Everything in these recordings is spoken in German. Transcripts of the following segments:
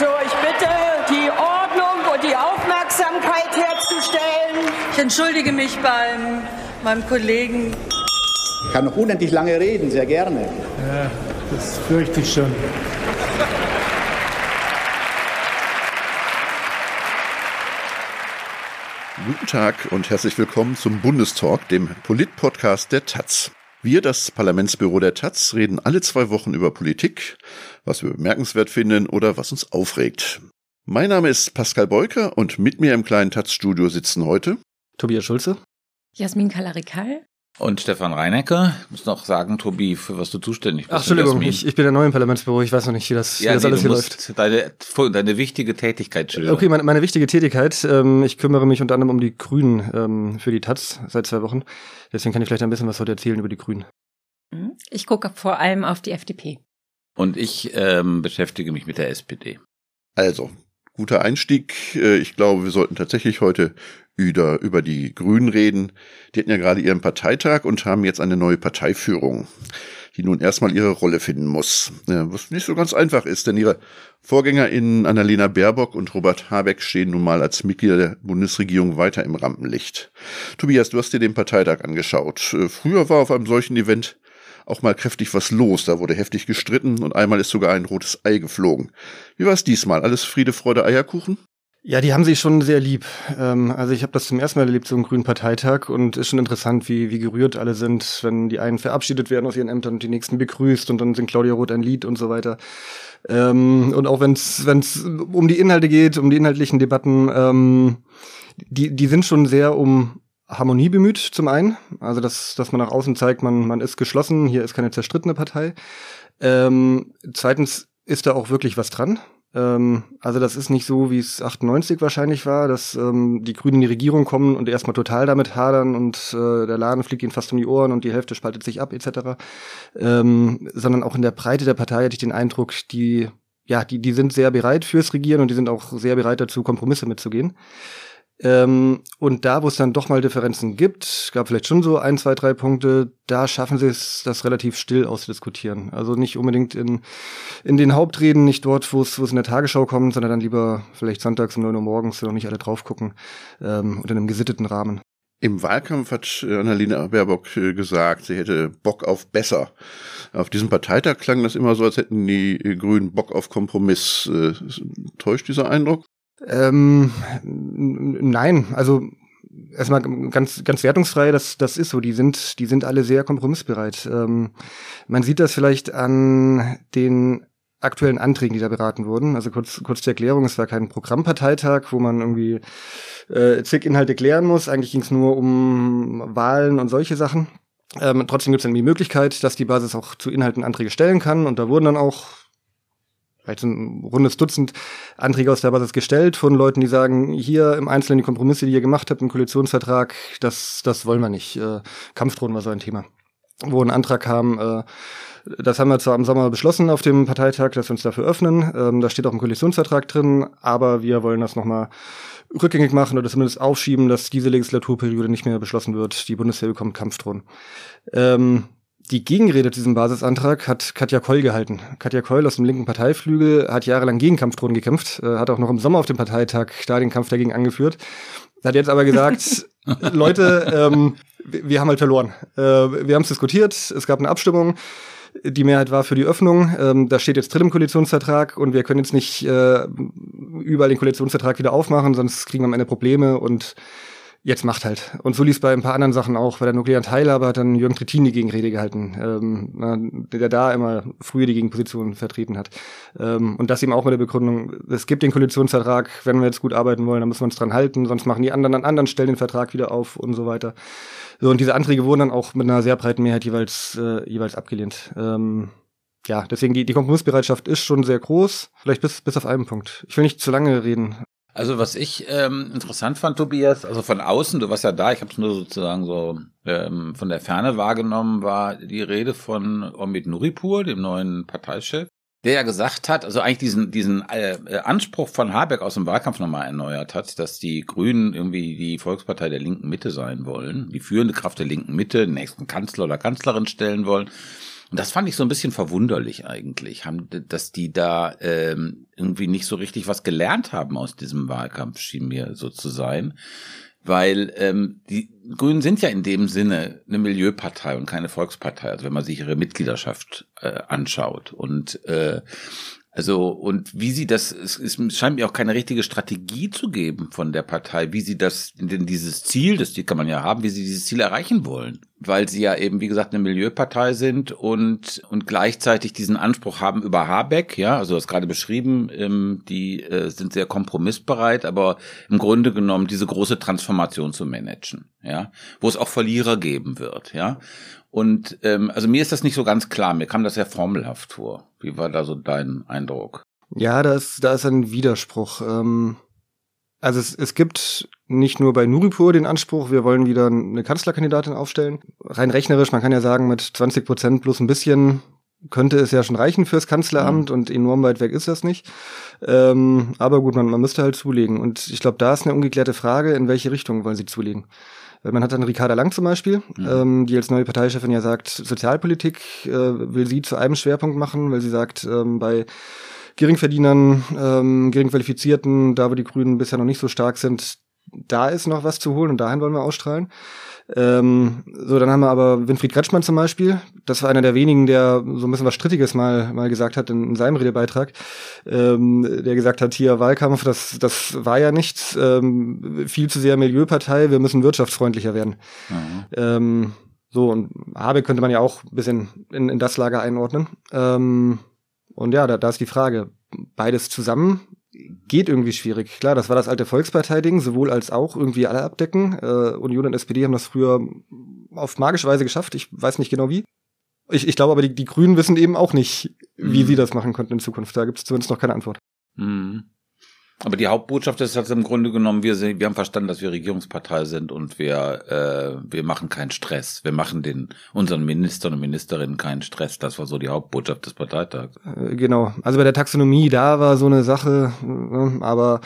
So, ich bitte, die Ordnung und die Aufmerksamkeit herzustellen. Ich entschuldige mich beim meinem Kollegen. Ich kann noch unendlich lange reden, sehr gerne. Ja, das fürchte ich schon. Guten Tag und herzlich willkommen zum Bundestalk, dem Polit-Podcast der Taz. Wir, das Parlamentsbüro der Taz, reden alle zwei Wochen über Politik, was wir bemerkenswert finden oder was uns aufregt. Mein Name ist Pascal Beuker und mit mir im kleinen Taz-Studio sitzen heute Tobias Schulze, Jasmin Kalarikal und Stefan Reinecke. Ich muss noch sagen, Tobi, für was du zuständig bist. Ach, Entschuldigung, ich, ich bin der neue im Parlamentsbüro. Ich weiß noch nicht, wie das, ja, wie das nee, alles hier läuft. Deine, deine wichtige Tätigkeit schildern. Okay, meine, meine wichtige Tätigkeit. Ähm, ich kümmere mich unter anderem um die Grünen ähm, für die Taz seit zwei Wochen. Deswegen kann ich vielleicht ein bisschen was heute erzählen über die Grünen. Mhm. Ich gucke vor allem auf die FDP. Und ich ähm, beschäftige mich mit der SPD. Also, guter Einstieg. Äh, ich glaube, wir sollten tatsächlich heute über, über die Grünen reden. Die hatten ja gerade ihren Parteitag und haben jetzt eine neue Parteiführung, die nun erstmal ihre Rolle finden muss. Was nicht so ganz einfach ist, denn ihre VorgängerInnen Annalena Baerbock und Robert Habeck stehen nun mal als Mitglieder der Bundesregierung weiter im Rampenlicht. Tobias, du hast dir den Parteitag angeschaut. Äh, früher war auf einem solchen Event auch mal kräftig was los. Da wurde heftig gestritten und einmal ist sogar ein rotes Ei geflogen. Wie war es diesmal? Alles Friede, Freude, Eierkuchen? Ja, die haben sich schon sehr lieb. Ähm, also ich habe das zum ersten Mal erlebt, so einen grünen Parteitag und ist schon interessant, wie, wie gerührt alle sind, wenn die einen verabschiedet werden aus ihren Ämtern und die nächsten begrüßt und dann singt Claudia Roth ein Lied und so weiter. Ähm, und auch wenn es um die Inhalte geht, um die inhaltlichen Debatten, ähm, die, die sind schon sehr um Harmonie bemüht, zum einen. Also dass, dass man nach außen zeigt, man, man ist geschlossen, hier ist keine zerstrittene Partei. Ähm, zweitens ist da auch wirklich was dran. Ähm, also das ist nicht so, wie es 98 wahrscheinlich war, dass ähm, die Grünen in die Regierung kommen und erstmal total damit hadern und äh, der Laden fliegt ihnen fast um die Ohren und die Hälfte spaltet sich ab etc. Ähm, sondern auch in der Breite der Partei hatte ich den Eindruck, die ja, die, die sind sehr bereit fürs Regieren und die sind auch sehr bereit dazu, Kompromisse mitzugehen. Ähm, und da, wo es dann doch mal Differenzen gibt, gab vielleicht schon so ein, zwei, drei Punkte, da schaffen sie es, das relativ still auszudiskutieren. Also nicht unbedingt in, in den Hauptreden, nicht dort, wo es, in der Tagesschau kommt, sondern dann lieber vielleicht sonntags um neun Uhr morgens, wenn noch nicht alle drauf gucken, ähm, und in einem gesitteten Rahmen. Im Wahlkampf hat Annalena Baerbock äh, gesagt, sie hätte Bock auf besser. Auf diesem Parteitag klang das immer so, als hätten die Grünen Bock auf Kompromiss. Äh, täuscht dieser Eindruck? Ähm, nein, also erstmal ganz ganz wertungsfrei, das das ist so. Die sind die sind alle sehr kompromissbereit. Ähm, man sieht das vielleicht an den aktuellen Anträgen, die da beraten wurden. Also kurz kurz zur Erklärung: Es war kein Programmparteitag, wo man irgendwie äh, zig Inhalte klären muss. Eigentlich ging es nur um Wahlen und solche Sachen. Ähm, trotzdem gibt es dann die Möglichkeit, dass die Basis auch zu Inhalten Anträge stellen kann. Und da wurden dann auch vielleicht ein rundes Dutzend Anträge aus der Basis gestellt von Leuten, die sagen, hier im Einzelnen die Kompromisse, die ihr gemacht habt im Koalitionsvertrag, das, das wollen wir nicht. Äh, Kampfdrohnen war so ein Thema. Wo ein Antrag kam, äh, das haben wir zwar im Sommer beschlossen auf dem Parteitag, dass wir uns dafür öffnen. Ähm, da steht auch im Koalitionsvertrag drin, aber wir wollen das nochmal rückgängig machen oder zumindest aufschieben, dass diese Legislaturperiode nicht mehr beschlossen wird. Die Bundeswehr bekommt Kampfdrohnen. Ähm, die Gegenrede zu diesem Basisantrag hat Katja Koll gehalten. Katja Koll aus dem linken Parteiflügel hat jahrelang gegen Kampfdrohnen gekämpft, äh, hat auch noch im Sommer auf dem Parteitag da den Kampf dagegen angeführt. Hat jetzt aber gesagt, Leute, ähm, wir haben halt verloren. Äh, wir haben es diskutiert, es gab eine Abstimmung, die Mehrheit war für die Öffnung. Ähm, da steht jetzt drin im Koalitionsvertrag und wir können jetzt nicht äh, überall den Koalitionsvertrag wieder aufmachen, sonst kriegen wir am Ende Probleme und jetzt macht halt. Und so lief bei ein paar anderen Sachen auch. Bei der nuklearen Teilhabe hat dann Jürgen Trittin die Gegenrede gehalten, ähm, der da immer früher die Gegenposition vertreten hat. Ähm, und das eben auch mit der Begründung, es gibt den Koalitionsvertrag, wenn wir jetzt gut arbeiten wollen, dann müssen wir uns dran halten, sonst machen die anderen an anderen Stellen den Vertrag wieder auf und so weiter. So, und diese Anträge wurden dann auch mit einer sehr breiten Mehrheit jeweils, äh, jeweils abgelehnt. Ähm, ja, deswegen die, die Kompromissbereitschaft ist schon sehr groß, vielleicht bis, bis auf einen Punkt. Ich will nicht zu lange reden. Also was ich ähm, interessant fand, Tobias, also von außen, du warst ja da, ich habe es nur sozusagen so ähm, von der Ferne wahrgenommen, war die Rede von Omid Nuripur, dem neuen Parteichef, der ja gesagt hat, also eigentlich diesen diesen äh, Anspruch von Habeck aus dem Wahlkampf nochmal erneuert hat, dass die Grünen irgendwie die Volkspartei der linken Mitte sein wollen, die führende Kraft der linken Mitte, den nächsten Kanzler oder Kanzlerin stellen wollen Und das fand ich so ein bisschen verwunderlich eigentlich, haben, dass die da ähm, irgendwie nicht so richtig was gelernt haben aus diesem Wahlkampf, schien mir so zu sein. Weil ähm, die Grünen sind ja in dem Sinne eine Milieupartei und keine Volkspartei, also wenn man sich ihre Mitgliedschaft äh, anschaut. Und äh, also, und wie sie das, es, es scheint mir auch keine richtige Strategie zu geben von der Partei, wie sie das, denn dieses Ziel, das kann man ja haben, wie sie dieses Ziel erreichen wollen. Weil sie ja eben, wie gesagt, eine Milieupartei sind und, und gleichzeitig diesen Anspruch haben über Habeck, ja, also das gerade beschrieben, ähm, die äh, sind sehr kompromissbereit, aber im Grunde genommen diese große Transformation zu managen, ja, wo es auch Verlierer geben wird, ja. Und ähm, also mir ist das nicht so ganz klar, mir kam das sehr formelhaft vor. Wie war da so dein Eindruck? Ja, da ist, da ist ein Widerspruch. Ähm, also es, es gibt nicht nur bei Nuripur den Anspruch, wir wollen wieder eine Kanzlerkandidatin aufstellen. Rein rechnerisch, man kann ja sagen, mit 20 Prozent plus ein bisschen könnte es ja schon reichen fürs Kanzleramt mhm. und enorm weit weg ist das nicht. Ähm, aber gut, man, man müsste halt zulegen. Und ich glaube, da ist eine ungeklärte Frage, in welche Richtung wollen sie zulegen. Man hat dann Ricarda Lang zum Beispiel, mhm. ähm, die als neue Parteichefin ja sagt, Sozialpolitik äh, will sie zu einem Schwerpunkt machen, weil sie sagt, ähm, bei Geringverdienern, ähm, Geringqualifizierten, da wo die Grünen bisher noch nicht so stark sind, da ist noch was zu holen und dahin wollen wir ausstrahlen. Ähm, so, dann haben wir aber Winfried Kretschmann zum Beispiel. Das war einer der wenigen, der so ein bisschen was Strittiges mal, mal gesagt hat in, in seinem Redebeitrag. Ähm, der gesagt hat, hier Wahlkampf, das, das war ja nichts. Ähm, viel zu sehr Milieupartei, wir müssen wirtschaftsfreundlicher werden. Mhm. Ähm, so, und Habeck könnte man ja auch ein bisschen in, in das Lager einordnen. Ähm, und ja, da, da ist die Frage, beides zusammen geht irgendwie schwierig. Klar, das war das alte Volkspartei-Ding, sowohl als auch irgendwie alle abdecken. Äh, Union und SPD haben das früher auf magische Weise geschafft. Ich weiß nicht genau wie. Ich, ich glaube aber, die, die Grünen wissen eben auch nicht, wie mhm. sie das machen könnten in Zukunft. Da gibt es zumindest noch keine Antwort. Mhm. Aber die Hauptbotschaft ist halt im Grunde genommen, wir, sind, wir haben verstanden, dass wir Regierungspartei sind und wir, äh, wir machen keinen Stress. Wir machen den unseren Ministern und Ministerinnen keinen Stress. Das war so die Hauptbotschaft des Parteitags. Äh, genau. Also bei der Taxonomie, da war so eine Sache, äh, aber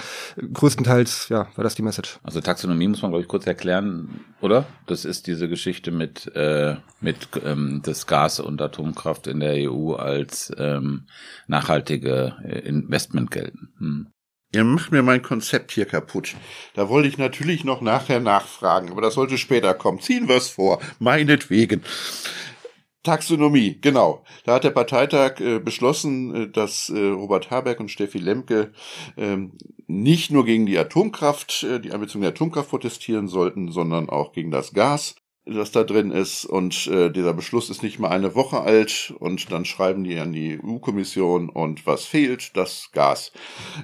größtenteils, ja, war das die Message. Also Taxonomie muss man, glaube ich, kurz erklären, oder? Das ist diese Geschichte mit, äh, mit ähm, das Gas und Atomkraft in der EU als ähm, nachhaltige äh, Investment gelten. Hm. Ihr macht mir mein Konzept hier kaputt. Da wollte ich natürlich noch nachher nachfragen, aber das sollte später kommen. Ziehen wir es vor, meinetwegen. Taxonomie, genau. Da hat der Parteitag äh, beschlossen, äh, dass äh, Robert Habeck und Steffi Lemke ähm, nicht nur gegen die Atomkraft, äh, die Ambition der Atomkraft protestieren sollten, sondern auch gegen das Gas das da drin ist. Und äh, dieser Beschluss ist nicht mal eine Woche alt. Und dann schreiben die an die EU-Kommission und was fehlt? Das Gas.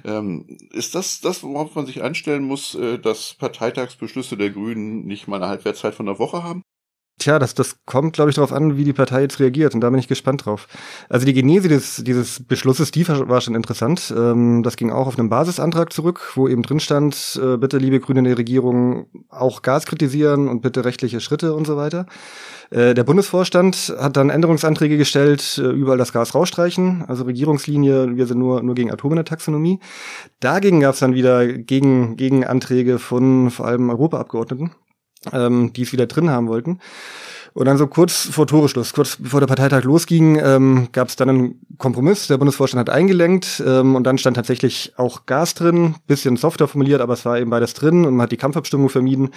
Ähm, ist das das, worauf man sich einstellen muss, äh, dass Parteitagsbeschlüsse der Grünen nicht mal eine Halbwertszeit von einer Woche haben? Tja, das, das kommt, glaube ich, darauf an, wie die Partei jetzt reagiert. Und da bin ich gespannt drauf. Also die Genese des, dieses Beschlusses, die war schon interessant. Ähm, das ging auch auf einen Basisantrag zurück, wo eben drin stand, äh, bitte, liebe Grüne in der Regierung, auch Gas kritisieren und bitte rechtliche Schritte und so weiter. Äh, der Bundesvorstand hat dann Änderungsanträge gestellt, äh, überall das Gas rausstreichen. Also Regierungslinie, wir sind nur, nur gegen Atom in der Taxonomie. Dagegen gab es dann wieder gegen, Gegenanträge von vor allem Europaabgeordneten ähm, die es wieder drin haben wollten. Und dann so kurz vor Toreschluss, kurz bevor der Parteitag losging, ähm, gab es dann einen Kompromiss. Der Bundesvorstand hat eingelenkt ähm, und dann stand tatsächlich auch Gas drin, bisschen softer formuliert, aber es war eben beides drin und man hat die Kampfabstimmung vermieden.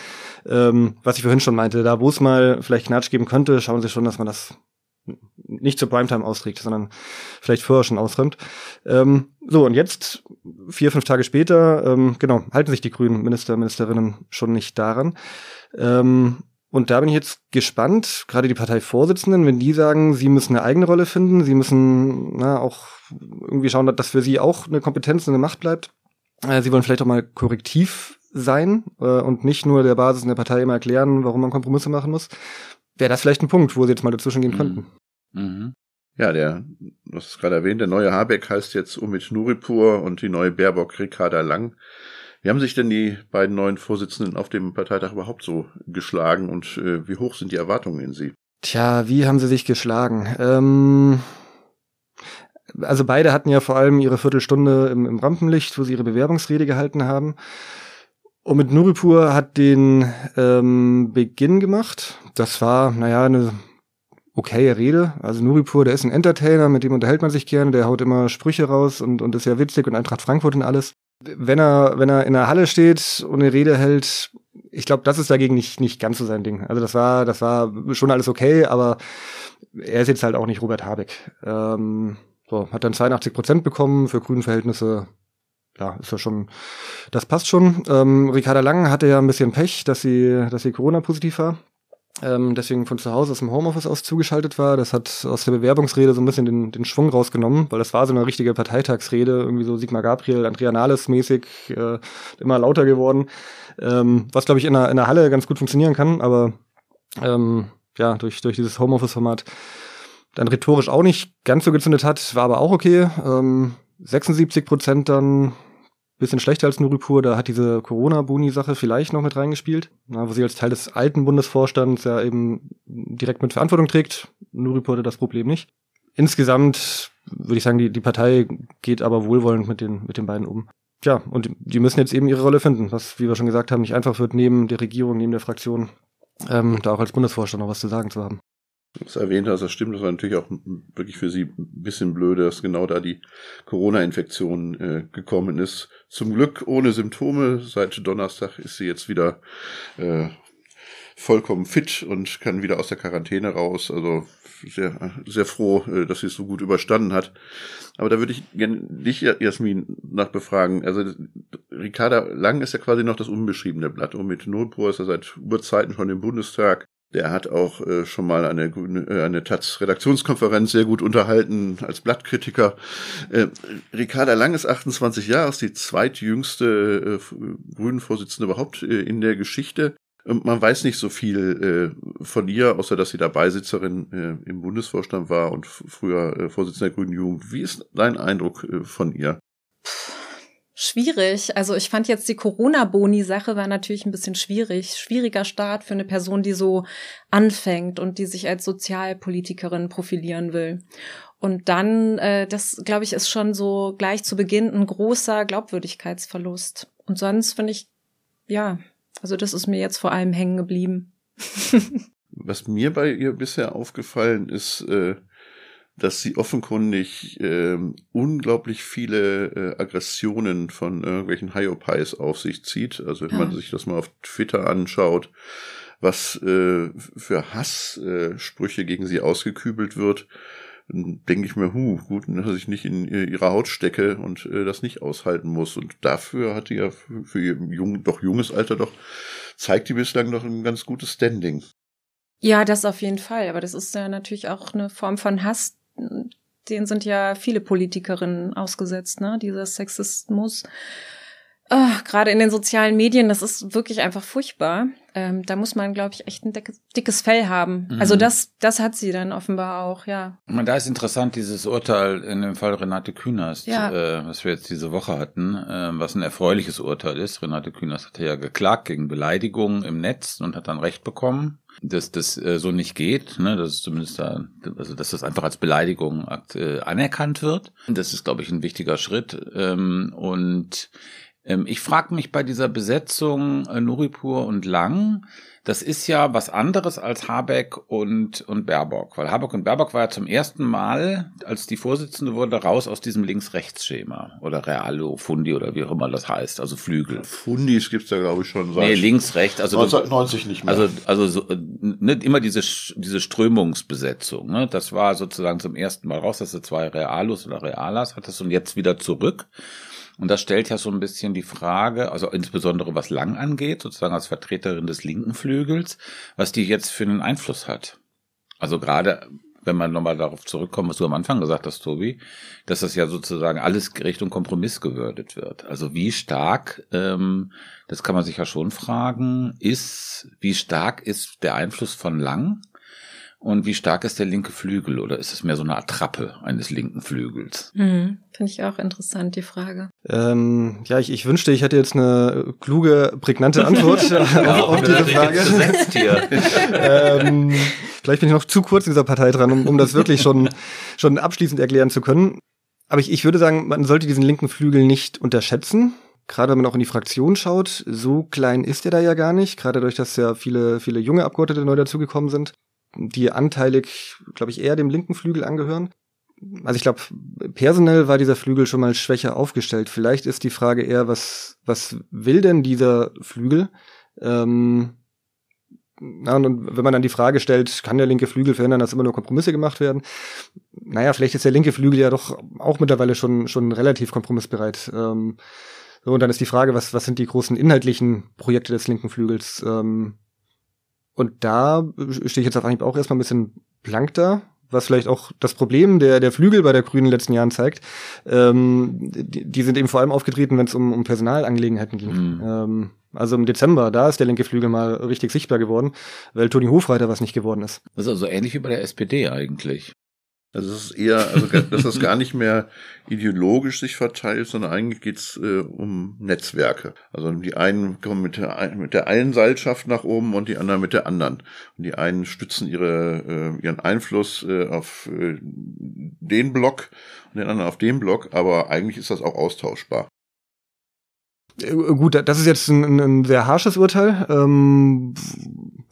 Ähm, was ich vorhin schon meinte, da wo es mal vielleicht Knatsch geben könnte, schauen Sie schon, dass man das nicht zur Primetime austrägt, sondern vielleicht vorher schon ausräumt. Ähm, so, und jetzt, vier, fünf Tage später, ähm, genau, halten sich die grünen Minister, Ministerinnen schon nicht daran. Ähm, und da bin ich jetzt gespannt, gerade die Parteivorsitzenden, wenn die sagen, sie müssen eine eigene Rolle finden, sie müssen na, auch irgendwie schauen, dass für sie auch eine Kompetenz und eine Macht bleibt. Äh, sie wollen vielleicht auch mal korrektiv sein äh, und nicht nur der Basis in der Partei immer erklären, warum man Kompromisse machen muss. Wäre das vielleicht ein Punkt, wo sie jetzt mal dazwischen gehen mhm. könnten. Mhm. Ja, der, du hast es gerade erwähnt, der neue Habeck heißt jetzt Umit Nuripur und die neue Baerbock Ricarda Lang. Wie haben sich denn die beiden neuen Vorsitzenden auf dem Parteitag überhaupt so geschlagen und äh, wie hoch sind die Erwartungen in sie? Tja, wie haben sie sich geschlagen? Ähm, also beide hatten ja vor allem ihre Viertelstunde im, im Rampenlicht, wo sie ihre Bewerbungsrede gehalten haben. Und mit Nuripur hat den ähm, Beginn gemacht. Das war, naja, eine okaye Rede. Also Nuripur, der ist ein Entertainer, mit dem unterhält man sich gerne, der haut immer Sprüche raus und, und ist ja witzig und Eintracht Frankfurt und alles. Wenn er, wenn er in der Halle steht und eine Rede hält, ich glaube, das ist dagegen nicht, nicht ganz so sein Ding. Also das war, das war schon alles okay, aber er ist jetzt halt auch nicht Robert Habeck. Ähm, so, hat dann 82 Prozent bekommen für grünen Verhältnisse. Ja, ist ja schon, das passt schon. Ähm, Ricarda Lang hatte ja ein bisschen Pech, dass sie, dass sie Corona-positiv war ähm, deswegen von zu Hause aus dem Homeoffice aus zugeschaltet war. Das hat aus der Bewerbungsrede so ein bisschen den, den Schwung rausgenommen, weil das war so eine richtige Parteitagsrede, irgendwie so Sigmar Gabriel, Andrea Nahles mäßig, äh, immer lauter geworden, ähm, was glaube ich in der, in der Halle ganz gut funktionieren kann, aber ähm, ja, durch, durch dieses Homeoffice-Format dann rhetorisch auch nicht ganz so gezündet hat, war aber auch okay. Ähm, 76 Prozent dann bisschen schlechter als Nuripur, da hat diese Corona-Boni-Sache vielleicht noch mit reingespielt, na, wo sie als Teil des alten Bundesvorstands ja eben direkt mit Verantwortung trägt. Nuripur hatte das Problem nicht. Insgesamt würde ich sagen, die, die Partei geht aber wohlwollend mit den, mit den beiden um. Tja, und die müssen jetzt eben ihre Rolle finden, was, wie wir schon gesagt haben, nicht einfach wird, neben der Regierung, neben der Fraktion, ähm, da auch als Bundesvorstand noch was zu sagen zu haben das erwähnt hast, das stimmt, das war natürlich auch wirklich für sie ein bisschen blöde, dass genau da die Corona-Infektion äh, gekommen ist. Zum Glück ohne Symptome. Seit Donnerstag ist sie jetzt wieder äh, vollkommen fit und kann wieder aus der Quarantäne raus. Also sehr, sehr froh, äh, dass sie es so gut überstanden hat. Aber da würde ich gerne dich, Jasmin, nachbefragen. Also Ricarda Lang ist ja quasi noch das unbeschriebene Blatt. Und mit Notpur ist er seit Urzeiten schon im Bundestag. Der hat auch äh, schon mal eine, äh, eine Taz-Redaktionskonferenz sehr gut unterhalten als Blattkritiker. Äh, Ricarda Lang ist 28 Jahre, ist die zweitjüngste äh, Grünen-Vorsitzende überhaupt äh, in der Geschichte. Und man weiß nicht so viel äh, von ihr, außer dass sie da Beisitzerin äh, im Bundesvorstand war und früher äh, Vorsitzende der Grünen Jugend. Wie ist dein Eindruck äh, von ihr? Schwierig. Also ich fand jetzt die Corona-Boni-Sache war natürlich ein bisschen schwierig. Schwieriger Start für eine Person, die so anfängt und die sich als Sozialpolitikerin profilieren will. Und dann, äh, das glaube ich, ist schon so gleich zu Beginn ein großer Glaubwürdigkeitsverlust. Und sonst finde ich, ja, also das ist mir jetzt vor allem hängen geblieben. Was mir bei ihr bisher aufgefallen ist, äh, dass sie offenkundig äh, unglaublich viele äh, Aggressionen von irgendwelchen Hyopies auf sich zieht. Also wenn ja. man sich das mal auf Twitter anschaut, was äh, für Hasssprüche äh, gegen sie ausgekübelt wird, dann denke ich mir, hu, gut, dass ich nicht in ihrer Haut stecke und äh, das nicht aushalten muss. Und dafür hat die ja für, für ihr jung, doch junges Alter doch, zeigt die bislang noch ein ganz gutes Standing. Ja, das auf jeden Fall. Aber das ist ja natürlich auch eine Form von Hass, den sind ja viele Politikerinnen ausgesetzt, ne? Dieser Sexismus. Oh, Gerade in den sozialen Medien, das ist wirklich einfach furchtbar. Ähm, da muss man, glaube ich, echt ein dickes, Fell haben. Mhm. Also das, das hat sie dann offenbar auch, ja. Da ist interessant dieses Urteil in dem Fall Renate Künast, ja. äh, was wir jetzt diese Woche hatten, äh, was ein erfreuliches Urteil ist. Renate Künast hatte ja geklagt gegen Beleidigungen im Netz und hat dann Recht bekommen dass das äh, so nicht geht, ne, dass es zumindest da, also dass das einfach als Beleidigung äh, anerkannt wird. Das ist, glaube ich, ein wichtiger Schritt. Ähm, und ich frage mich bei dieser Besetzung äh, Nuripur und Lang, das ist ja was anderes als Habeck und, und Baerbock, weil Habeck und Baerbock war ja zum ersten Mal, als die Vorsitzende wurde, raus aus diesem Links-Rechts-Schema oder Realo, Fundi oder wie auch immer das heißt, also Flügel. Fundis gibt's ja, glaube ich, schon seit nee, links-rechts, also 1990 nicht mehr. Also, also so, ne, immer diese, diese Strömungsbesetzung, ne, das war sozusagen zum ersten Mal raus, dass du zwei Realos oder Realas hattest und jetzt wieder zurück. Und das stellt ja so ein bisschen die Frage, also insbesondere was Lang angeht, sozusagen als Vertreterin des linken Flügels, was die jetzt für einen Einfluss hat. Also gerade wenn man nochmal darauf zurückkommt, was du am Anfang gesagt hast, Tobi, dass das ja sozusagen alles Richtung Kompromiss gewürdet wird. Also wie stark, ähm, das kann man sich ja schon fragen, ist, wie stark ist der Einfluss von Lang und wie stark ist der linke Flügel oder ist es mehr so eine Attrappe eines linken Flügels? Mhm. Finde ich auch interessant, die Frage. Ähm, ja, ich, ich wünschte, ich hätte jetzt eine kluge, prägnante Antwort ja, auf, auf diese Frage. ähm, vielleicht bin ich noch zu kurz in dieser Partei dran, um, um das wirklich schon, schon abschließend erklären zu können. Aber ich, ich würde sagen, man sollte diesen linken Flügel nicht unterschätzen. Gerade wenn man auch in die Fraktion schaut, so klein ist er da ja gar nicht. Gerade dadurch, dass ja viele, viele junge Abgeordnete neu dazugekommen sind. Die anteilig, glaube ich, eher dem linken Flügel angehören. Also ich glaube, personell war dieser Flügel schon mal schwächer aufgestellt. Vielleicht ist die Frage eher, was, was will denn dieser Flügel? Ähm, na, und wenn man dann die Frage stellt, kann der linke Flügel verhindern, dass immer nur Kompromisse gemacht werden? Naja, vielleicht ist der linke Flügel ja doch auch mittlerweile schon, schon relativ kompromissbereit. Ähm, so, und dann ist die Frage, was, was sind die großen inhaltlichen Projekte des linken Flügels? Ähm, und da stehe ich jetzt auf Anhieb auch erstmal ein bisschen blank da, was vielleicht auch das Problem der, der Flügel bei der Grünen in den letzten Jahren zeigt. Ähm, die, die sind eben vor allem aufgetreten, wenn es um, um Personalangelegenheiten ging. Mhm. Ähm, also im Dezember, da ist der linke Flügel mal richtig sichtbar geworden, weil Toni Hofreiter was nicht geworden ist. Das ist also ähnlich wie bei der SPD eigentlich. Also es ist eher, also dass das gar nicht mehr ideologisch sich verteilt, sondern eigentlich geht's äh, um Netzwerke. Also die einen kommen mit der, mit der einen Seilschaft nach oben und die anderen mit der anderen. Und die einen stützen ihre, äh, ihren Einfluss äh, auf äh, den Block und den anderen auf den Block, aber eigentlich ist das auch austauschbar. Äh, gut, das ist jetzt ein, ein sehr harsches Urteil. Ähm,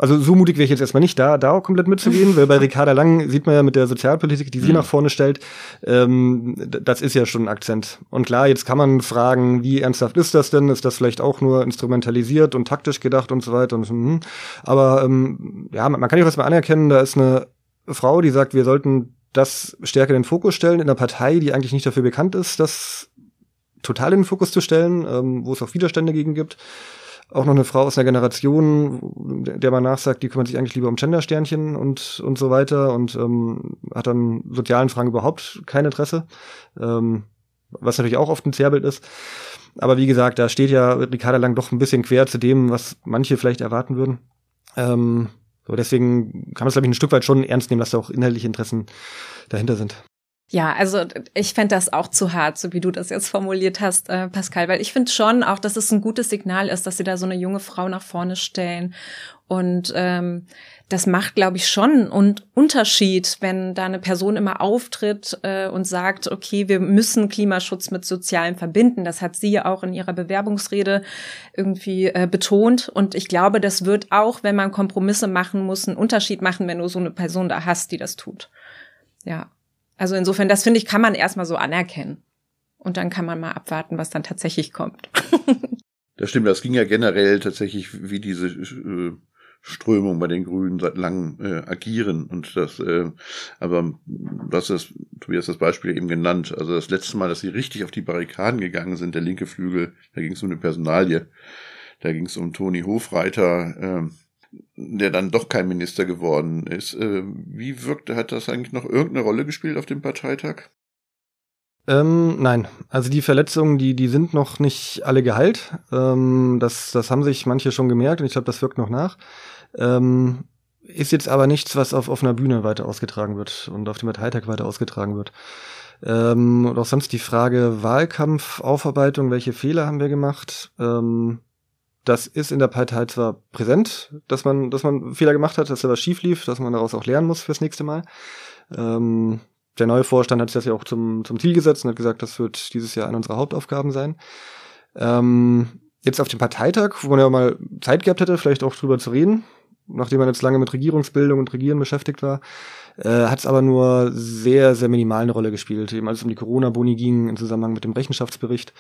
also so mutig wäre ich jetzt erstmal nicht, da, da auch komplett mitzugehen, weil bei Ricarda Lang sieht man ja mit der Sozialpolitik, die sie mhm. nach vorne stellt, ähm, das ist ja schon ein Akzent. Und klar, jetzt kann man fragen, wie ernsthaft ist das denn? Ist das vielleicht auch nur instrumentalisiert und taktisch gedacht und so weiter? Und, hm. Aber ähm, ja, man, man kann ja was mal anerkennen, da ist eine Frau, die sagt, wir sollten das stärker in den Fokus stellen in einer Partei, die eigentlich nicht dafür bekannt ist, das total in den Fokus zu stellen, ähm, wo es auch Widerstände gegen gibt. Auch noch eine Frau aus einer Generation, der man nachsagt, die kümmert sich eigentlich lieber um Gendersternchen und, und so weiter und ähm, hat dann sozialen Fragen überhaupt kein Interesse, ähm, was natürlich auch oft ein Zerrbild ist. Aber wie gesagt, da steht ja Ricarda Lang doch ein bisschen quer zu dem, was manche vielleicht erwarten würden. Ähm, so deswegen kann man es, glaube ich, ein Stück weit schon ernst nehmen, dass da auch inhaltliche Interessen dahinter sind. Ja, also ich fände das auch zu hart, so wie du das jetzt formuliert hast, äh, Pascal, weil ich finde schon auch, dass es ein gutes Signal ist, dass sie da so eine junge Frau nach vorne stellen. Und ähm, das macht, glaube ich, schon einen Unterschied, wenn da eine Person immer auftritt äh, und sagt, okay, wir müssen Klimaschutz mit Sozialem verbinden. Das hat sie ja auch in ihrer Bewerbungsrede irgendwie äh, betont. Und ich glaube, das wird auch, wenn man Kompromisse machen muss, einen Unterschied machen, wenn du so eine Person da hast, die das tut. Ja. Also insofern, das finde ich, kann man erstmal so anerkennen. Und dann kann man mal abwarten, was dann tatsächlich kommt. das stimmt, das ging ja generell tatsächlich wie diese äh, Strömung bei den Grünen seit langem äh, agieren. Und das, äh, aber das, Tobias das Beispiel eben genannt. Also das letzte Mal, dass sie richtig auf die Barrikaden gegangen sind, der linke Flügel, da ging es um eine Personalie. Da ging es um Toni Hofreiter, äh, der dann doch kein Minister geworden ist. Äh, wie wirkte, hat das eigentlich noch irgendeine Rolle gespielt auf dem Parteitag? Ähm, nein, also die Verletzungen, die, die sind noch nicht alle geheilt. Ähm, das, das haben sich manche schon gemerkt und ich glaube, das wirkt noch nach. Ähm, ist jetzt aber nichts, was auf offener Bühne weiter ausgetragen wird und auf dem Parteitag weiter ausgetragen wird. Ähm, und auch sonst die Frage Wahlkampf, Aufarbeitung, welche Fehler haben wir gemacht? Ähm, das ist in der Partei zwar präsent, dass man, dass man Fehler gemacht hat, dass da was schief lief, dass man daraus auch lernen muss fürs nächste Mal. Ähm, der neue Vorstand hat sich das ja auch zum, zum Ziel gesetzt und hat gesagt, das wird dieses Jahr eine unserer Hauptaufgaben sein. Ähm, jetzt auf dem Parteitag, wo man ja mal Zeit gehabt hätte, vielleicht auch drüber zu reden, nachdem man jetzt lange mit Regierungsbildung und Regieren beschäftigt war, äh, hat es aber nur sehr, sehr minimal eine Rolle gespielt, eben als es um die Corona-Boni ging im Zusammenhang mit dem Rechenschaftsbericht.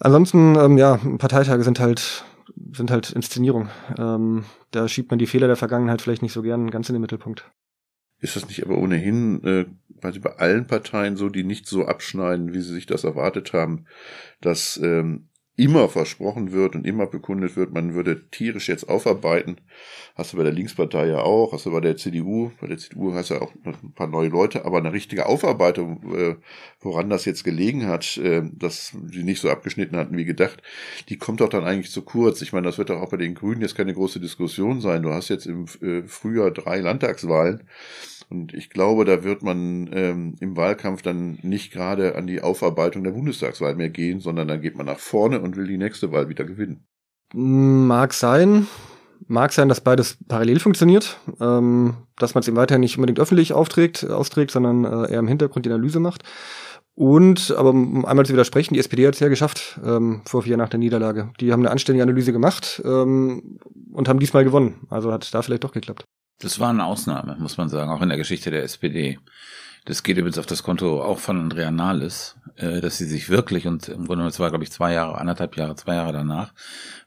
Ansonsten, ähm, ja, Parteitage sind halt sind halt Inszenierung. Ähm, da schiebt man die Fehler der Vergangenheit vielleicht nicht so gern ganz in den Mittelpunkt. Ist das nicht aber ohnehin äh, quasi bei allen Parteien so, die nicht so abschneiden, wie sie sich das erwartet haben, dass ähm, immer versprochen wird und immer bekundet wird, man würde tierisch jetzt aufarbeiten. Hast du bei der Linkspartei ja auch, hast du bei der CDU, bei der CDU hast du ja auch ein paar neue Leute, aber eine richtige Aufarbeitung, äh, woran das jetzt gelegen hat, äh, dass sie nicht so abgeschnitten hatten wie gedacht, die kommt doch dann eigentlich zu kurz. Ich meine, das wird doch auch bei den Grünen jetzt keine große Diskussion sein. Du hast jetzt im äh, Frühjahr drei Landtagswahlen und ich glaube, da wird man ähm, im Wahlkampf dann nicht gerade an die Aufarbeitung der Bundestagswahl mehr gehen, sondern dann geht man nach vorne und will die nächste Wahl wieder gewinnen. Mag sein. Mag sein, dass beides parallel funktioniert, ähm, dass man es eben weiterhin nicht unbedingt öffentlich aufträgt, austrägt, sondern äh, eher im Hintergrund die Analyse macht. Und, aber um einmal zu widersprechen, die SPD hat es ja geschafft, ähm, vor vier Jahren nach der Niederlage. Die haben eine anständige Analyse gemacht ähm, und haben diesmal gewonnen. Also hat da vielleicht doch geklappt. Das war eine Ausnahme, muss man sagen, auch in der Geschichte der SPD. Das geht übrigens auf das Konto auch von Andrea Nahles, äh, dass sie sich wirklich, und im Grunde, das war, glaube ich, zwei Jahre, anderthalb Jahre, zwei Jahre danach,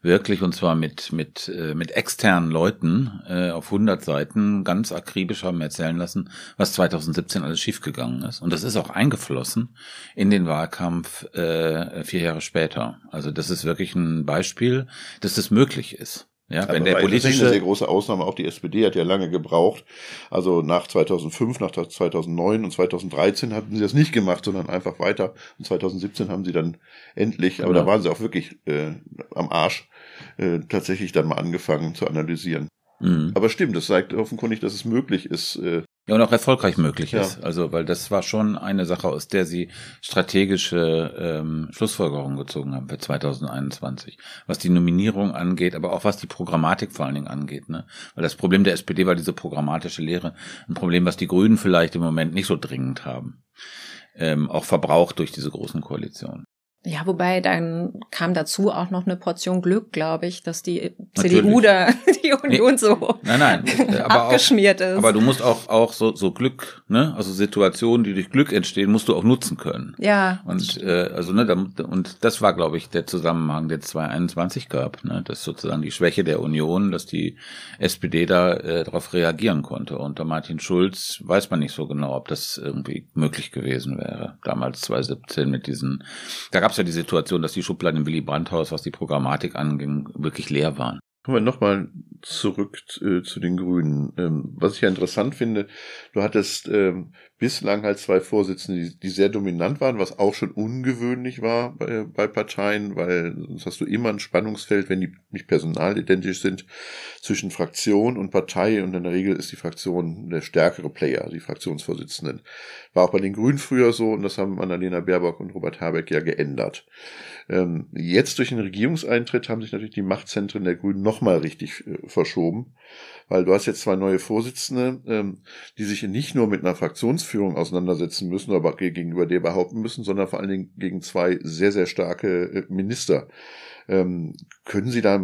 wirklich, und zwar mit, mit, äh, mit externen Leuten äh, auf 100 Seiten ganz akribisch haben erzählen lassen, was 2017 alles schiefgegangen ist. Und das ist auch eingeflossen in den Wahlkampf vier Jahre später. Also das ist wirklich ein Beispiel, dass das möglich ist. Ja, Aber wenn der war jetzt nicht politische eine sehr große Ausnahme, auch die SPD hat ja lange gebraucht. Also nach 2005, nach 2009 und 2013 hatten sie das nicht gemacht, sondern einfach weiter. Und 2017 haben sie dann endlich, aber Genau. da waren sie auch wirklich äh, am Arsch, äh, tatsächlich dann mal angefangen zu analysieren. Mhm. Aber stimmt, das zeigt offenkundig, dass es möglich ist. Äh, Ja, und auch erfolgreich möglich Ja. ist. Also, weil das war schon eine Sache, aus der sie strategische ähm, Schlussfolgerungen gezogen haben für 2021. Was die Nominierung angeht, aber auch was die Programmatik vor allen Dingen angeht. Ne? Weil das Problem der SPD war diese programmatische Lehre. Ein Problem, was die Grünen vielleicht im Moment nicht so dringend haben. Ähm, auch verbraucht durch diese großen Koalitionen. Ja, wobei dann kam dazu auch noch eine Portion Glück, glaube ich, dass die Natürlich. CDU da die Union so Nein, nein. Aber auch, abgeschmiert ist. aber du musst auch, auch so, so Glück, ne? Also Situationen, die durch Glück entstehen, musst du auch nutzen können. ja, Und äh, also ne, da, und das war, glaube ich, der Zusammenhang, der 2021 gab, ne, dass sozusagen die Schwäche der Union, dass die SPD da äh, darauf reagieren konnte. Unter Martin Schulz weiß man nicht so genau, ob das irgendwie möglich gewesen wäre. Damals 2017 mit diesen, da gab es ja die Situation, dass die Schubladen im Willy Brandt-Haus, was die Programmatik anging, wirklich leer waren. Kommen wir nochmal zurück äh, zu den Grünen. Ähm, was ich ja interessant finde, du hattest ähm, bislang halt zwei Vorsitzende, die, sehr dominant waren, was auch schon ungewöhnlich war bei, Parteien, weil sonst hast du immer ein Spannungsfeld, wenn die nicht personalidentisch sind, zwischen Fraktion und Partei und in der Regel ist die Fraktion der stärkere Player, die Fraktionsvorsitzenden. War auch bei den Grünen früher so und das haben Annalena Baerbock und Robert Habeck ja geändert. Ähm, jetzt durch den Regierungseintritt haben sich natürlich die Machtzentren der Grünen nochmal richtig äh, verschoben, weil du hast jetzt zwei neue Vorsitzende, ähm, die sich nicht nur mit einer Fraktionsführung auseinandersetzen müssen, aber ge- gegenüber der behaupten müssen, sondern vor allen Dingen gegen zwei sehr, sehr starke äh, Minister. Ähm, können Sie da,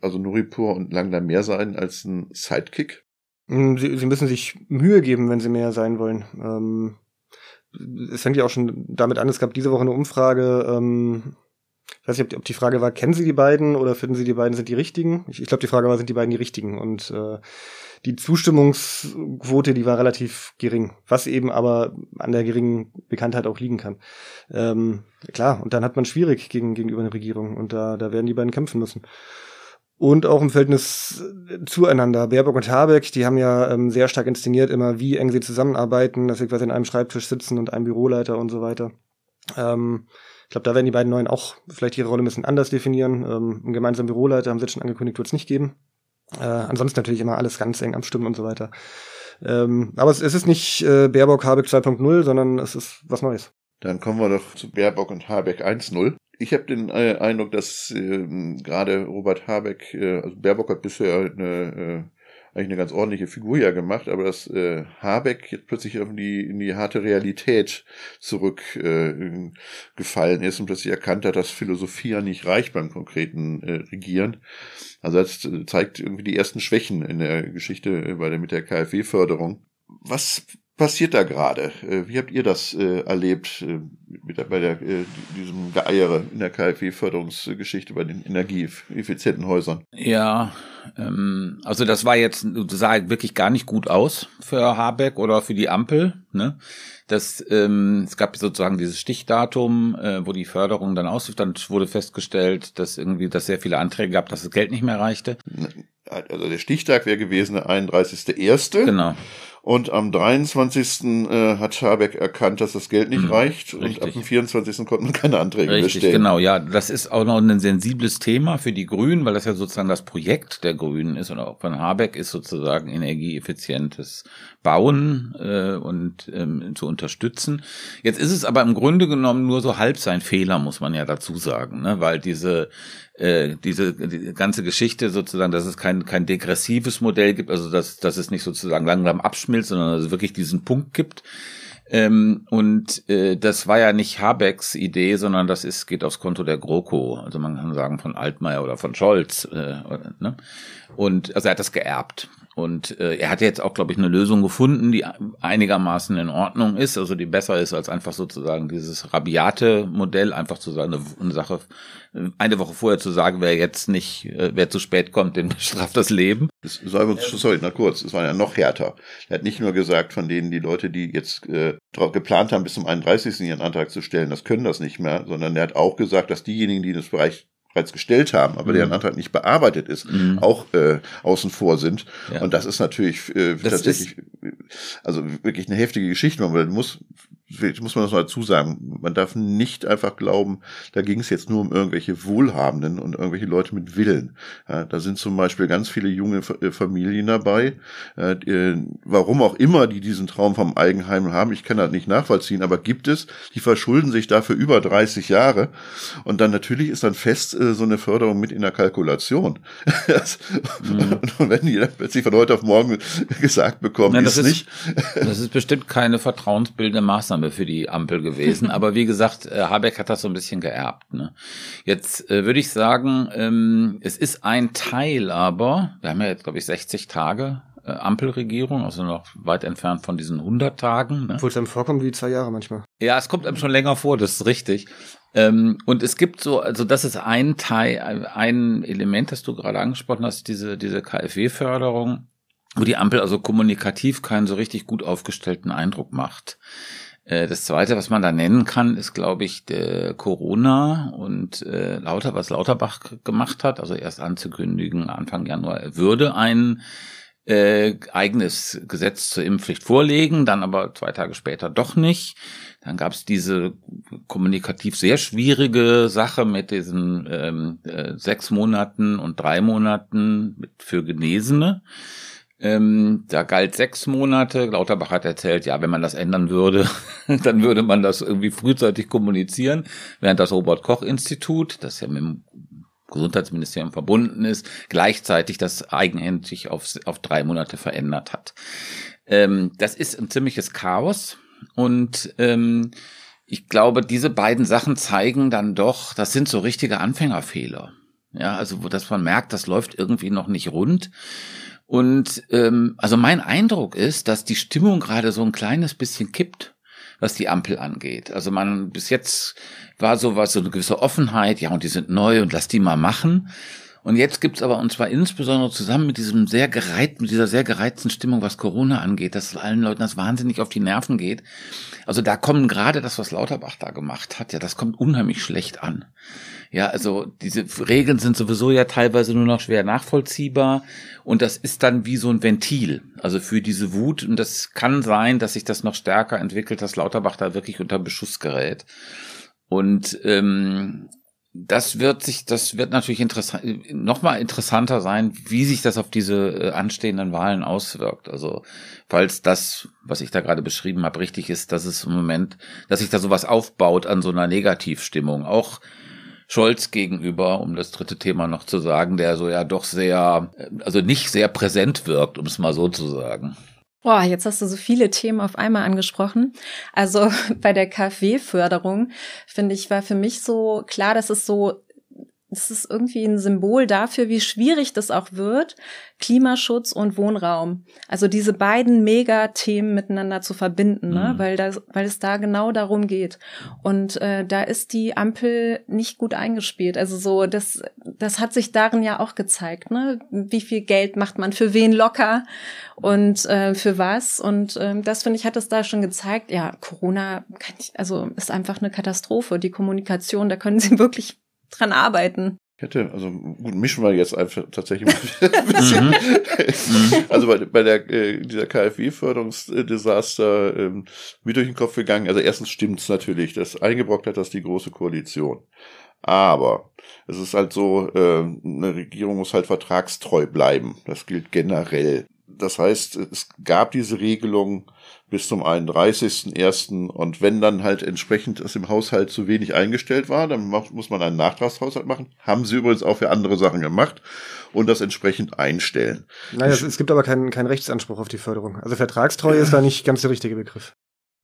also Nuripur und Langler mehr sein als ein Sidekick? Mm, Sie, sie müssen sich Mühe geben, wenn sie mehr sein wollen. Ähm, es fängt ja auch schon damit an, es gab diese Woche eine Umfrage, ähm, ich weiß nicht, ob die, Frage war, kennen Sie die beiden oder finden Sie die beiden sind die richtigen? Ich, ich glaube, die Frage war, sind die beiden die richtigen? Und äh, die Zustimmungsquote, die war relativ gering, was eben aber an der geringen Bekanntheit auch liegen kann. Ähm, klar, und dann hat man schwierig gegen, gegenüber einer Regierung und da, da werden die beiden kämpfen müssen. Und auch im Verhältnis zueinander. Baerbock und Habeck, die haben ja ähm, sehr stark inszeniert immer, wie eng sie zusammenarbeiten, dass sie quasi an einem Schreibtisch sitzen und einem Büroleiter und so weiter. Ähm, ich glaube, da werden die beiden Neuen auch vielleicht ihre Rolle ein bisschen anders definieren. Ähm, einen gemeinsamen Büroleiter haben sie jetzt schon angekündigt, wird es nicht geben. Äh, ansonsten natürlich immer alles ganz eng abstimmen und so weiter. Ähm, aber es, es ist nicht äh, Baerbock Habeck 2.0, sondern es ist was Neues. Dann kommen wir doch zu Baerbock und Habeck 1-0. Ich habe den äh, Eindruck, dass ähm, gerade Robert Habeck, äh, also Baerbock hat bisher eine, äh, eigentlich eine ganz ordentliche Figur ja gemacht, aber dass äh, Habeck jetzt plötzlich irgendwie in die harte Realität zurückgefallen äh, ist und plötzlich erkannt hat, dass Philosophie ja nicht reicht beim konkreten äh, Regieren. Also das äh, zeigt irgendwie die ersten Schwächen in der Geschichte äh, bei der, mit der KfW-Förderung. Was passiert da gerade? Äh, Wie habt ihr das äh, erlebt äh, mit bei der, äh, diesem Geeiere in der KfW-Förderungsgeschichte bei den energieeffizienten Häusern? Ja, ähm, also das war jetzt, das sah wirklich gar nicht gut aus für Habeck oder für die Ampel. Ne? Das, ähm, es gab sozusagen dieses Stichdatum, äh, wo die Förderung dann auslief. Dann wurde festgestellt, dass irgendwie, dass sehr viele Anträge gab, dass das Geld nicht mehr reichte. Also der Stichtag wäre gewesen der 31.01. Genau. Und am 23. Äh, hat Habeck erkannt, dass das Geld nicht Mhm, reicht. Und richtig. ab dem 24. konnte man keine Anträge Richtig, bestellen. genau, ja. Das ist auch noch ein sensibles Thema für die Grünen, weil das ja sozusagen das Projekt der Grünen ist und auch von Habeck ist sozusagen energieeffizientes Bauen äh, und ähm, zu unterstützen. Jetzt ist es aber im Grunde genommen nur so halb sein Fehler, muss man ja dazu sagen, ne? weil diese äh, diese die ganze Geschichte sozusagen, dass es kein kein degressives Modell gibt, also dass dass es nicht sozusagen langsam abschmilzt, sondern dass es wirklich diesen Punkt gibt. Ähm, und äh, das war ja nicht Habecks Idee, sondern das ist geht aufs Konto der GroKo. Also man kann sagen von Altmaier oder von Scholz. Äh, ne? Und also er hat das geerbt. Und äh, er hat jetzt auch, glaube ich, eine Lösung gefunden, die einigermaßen in Ordnung ist, also die besser ist als einfach sozusagen dieses rabiate Modell, einfach zu sagen, eine, Sache, eine Woche vorher zu sagen, wer jetzt nicht, äh, wer zu spät kommt, den bestraft das Leben. Das, sorry, na kurz, es war ja noch härter. Er hat nicht nur gesagt, von denen die Leute, die jetzt äh, geplant haben, bis zum 31. ihren Antrag zu stellen, das können das nicht mehr, sondern er hat auch gesagt, dass diejenigen, die das Bereich bereits gestellt haben, aber mhm. deren Antrag nicht bearbeitet ist, mhm. auch äh, außen vor sind. Ja. Und das ist natürlich äh, das tatsächlich, ist also wirklich eine heftige Geschichte. Man muss muss man das mal dazu sagen, man darf nicht einfach glauben, da ging es jetzt nur um irgendwelche Wohlhabenden und irgendwelche Leute mit Willen. Ja, da sind zum Beispiel ganz viele junge äh, Familien dabei, äh, warum auch immer die diesen Traum vom Eigenheim haben, ich kann das nicht nachvollziehen, aber gibt es, die verschulden sich dafür über 30 Jahre und dann natürlich ist dann fest äh, so eine Förderung mit in der Kalkulation. mhm. Und wenn die plötzlich von heute auf morgen gesagt bekommen, Nein, ist, ist nicht. Das ist bestimmt keine vertrauensbildende Maßnahme Maßnahme für die Ampel gewesen. Aber wie gesagt, äh, Habeck hat das so ein bisschen geerbt. Ne? Jetzt äh, würde ich sagen, ähm, es ist ein Teil aber, wir haben ja jetzt, glaube ich, 60 Tage äh, Ampelregierung, also noch weit entfernt von diesen 100 Tagen. Ne? Obwohl es einem vorkommt wie zwei Jahre manchmal. Ja, es kommt einem schon länger vor, das ist richtig. Ähm, und es gibt so, also das ist ein Teil, ein Element, das du gerade angesprochen hast, diese, diese KfW-Förderung, wo die Ampel also kommunikativ keinen so richtig gut aufgestellten Eindruck macht. Äh, das zweite, was man da nennen kann, ist, glaube ich, Corona und äh, Lauter, was Lauterbach gemacht hat, also erst anzukündigen, Anfang Januar, er würde ein äh, eigenes Gesetz zur Impfpflicht vorlegen, dann aber zwei Tage später doch nicht. Dann gab es diese kommunikativ sehr schwierige Sache mit diesen ähm, äh, sechs Monaten und drei Monaten für Genesene. Ähm, da galt sechs Monate. Lauterbach hat erzählt, ja, wenn man das ändern würde, dann würde man das irgendwie frühzeitig kommunizieren, während das Robert-Koch-Institut, das ja mit dem Gesundheitsministerium verbunden ist, gleichzeitig das eigenhändig auf, auf drei Monate verändert hat. Ähm, das ist ein ziemliches Chaos und ähm, ich glaube, diese beiden Sachen zeigen dann doch, das sind so richtige Anfängerfehler. Ja, also wo das man merkt, das läuft irgendwie noch nicht rund. Und ähm, also mein Eindruck ist, dass die Stimmung gerade so ein kleines bisschen kippt, was die Ampel angeht. Also man bis jetzt war sowas, so eine gewisse Offenheit, ja, und die sind neu und lass die mal machen. Und jetzt gibt's aber, und zwar insbesondere zusammen mit diesem sehr gereizten, mit dieser sehr gereizten Stimmung, was Corona angeht, dass allen Leuten das wahnsinnig auf die Nerven geht. Also da kommen gerade das, was Lauterbach da gemacht hat, ja, das kommt unheimlich schlecht an. Ja, also diese Regeln sind sowieso ja teilweise nur noch schwer nachvollziehbar und das ist dann wie so ein Ventil, also für diese Wut und das kann sein, dass sich das noch stärker entwickelt, dass Lauterbach da wirklich unter Beschuss gerät. Und ähm, das wird sich, das wird natürlich interessant, nochmal interessanter sein, wie sich das auf diese äh, anstehenden Wahlen auswirkt. Also, falls das, was ich da gerade beschrieben habe, richtig ist, dass es im Moment, dass sich da sowas aufbaut an so einer Negativstimmung. Auch Scholz gegenüber, um das dritte Thema noch zu sagen, der so ja doch sehr, also nicht sehr präsent wirkt, um es mal so zu sagen. Boah, jetzt hast du so viele Themen auf einmal angesprochen. Also bei der KfW-Förderung, finde ich, war für mich so klar, dass es so das ist irgendwie ein Symbol dafür, wie schwierig das auch wird, Klimaschutz und Wohnraum. Also diese beiden Megathemen miteinander zu verbinden, ne? Mhm. weil, das, weil es da genau darum geht. Und äh, da ist die Ampel nicht gut eingespielt. Also so, das, das hat sich darin ja auch gezeigt. Ne? Wie viel Geld macht man für wen locker und äh, für was? Und äh, das finde ich hat es da schon gezeigt. Ja, Corona kann ich, also ist einfach eine Katastrophe. Die Kommunikation, da können sie wirklich dran arbeiten. Ich hätte, also gut, mischen wir jetzt einfach tatsächlich ein bisschen. Mhm. Mhm. also bei, bei der äh, dieser KfW-Förderungsdesaster ähm, mir durch den Kopf gegangen. Also erstens stimmt's natürlich, das eingebrockt hat das die große Koalition. Aber es ist halt so, äh, eine Regierung muss halt vertragstreu bleiben. Das gilt generell. Das heißt, es gab diese Regelung bis zum 31.01. Und wenn dann halt entsprechend es im Haushalt zu wenig eingestellt war, dann muss man einen Nachtragshaushalt machen. Haben sie übrigens auch für andere Sachen gemacht und das entsprechend einstellen. Naja, es, es gibt aber keinen, keinen Rechtsanspruch auf die Förderung. Also Vertragstreue ist da nicht ganz der richtige Begriff.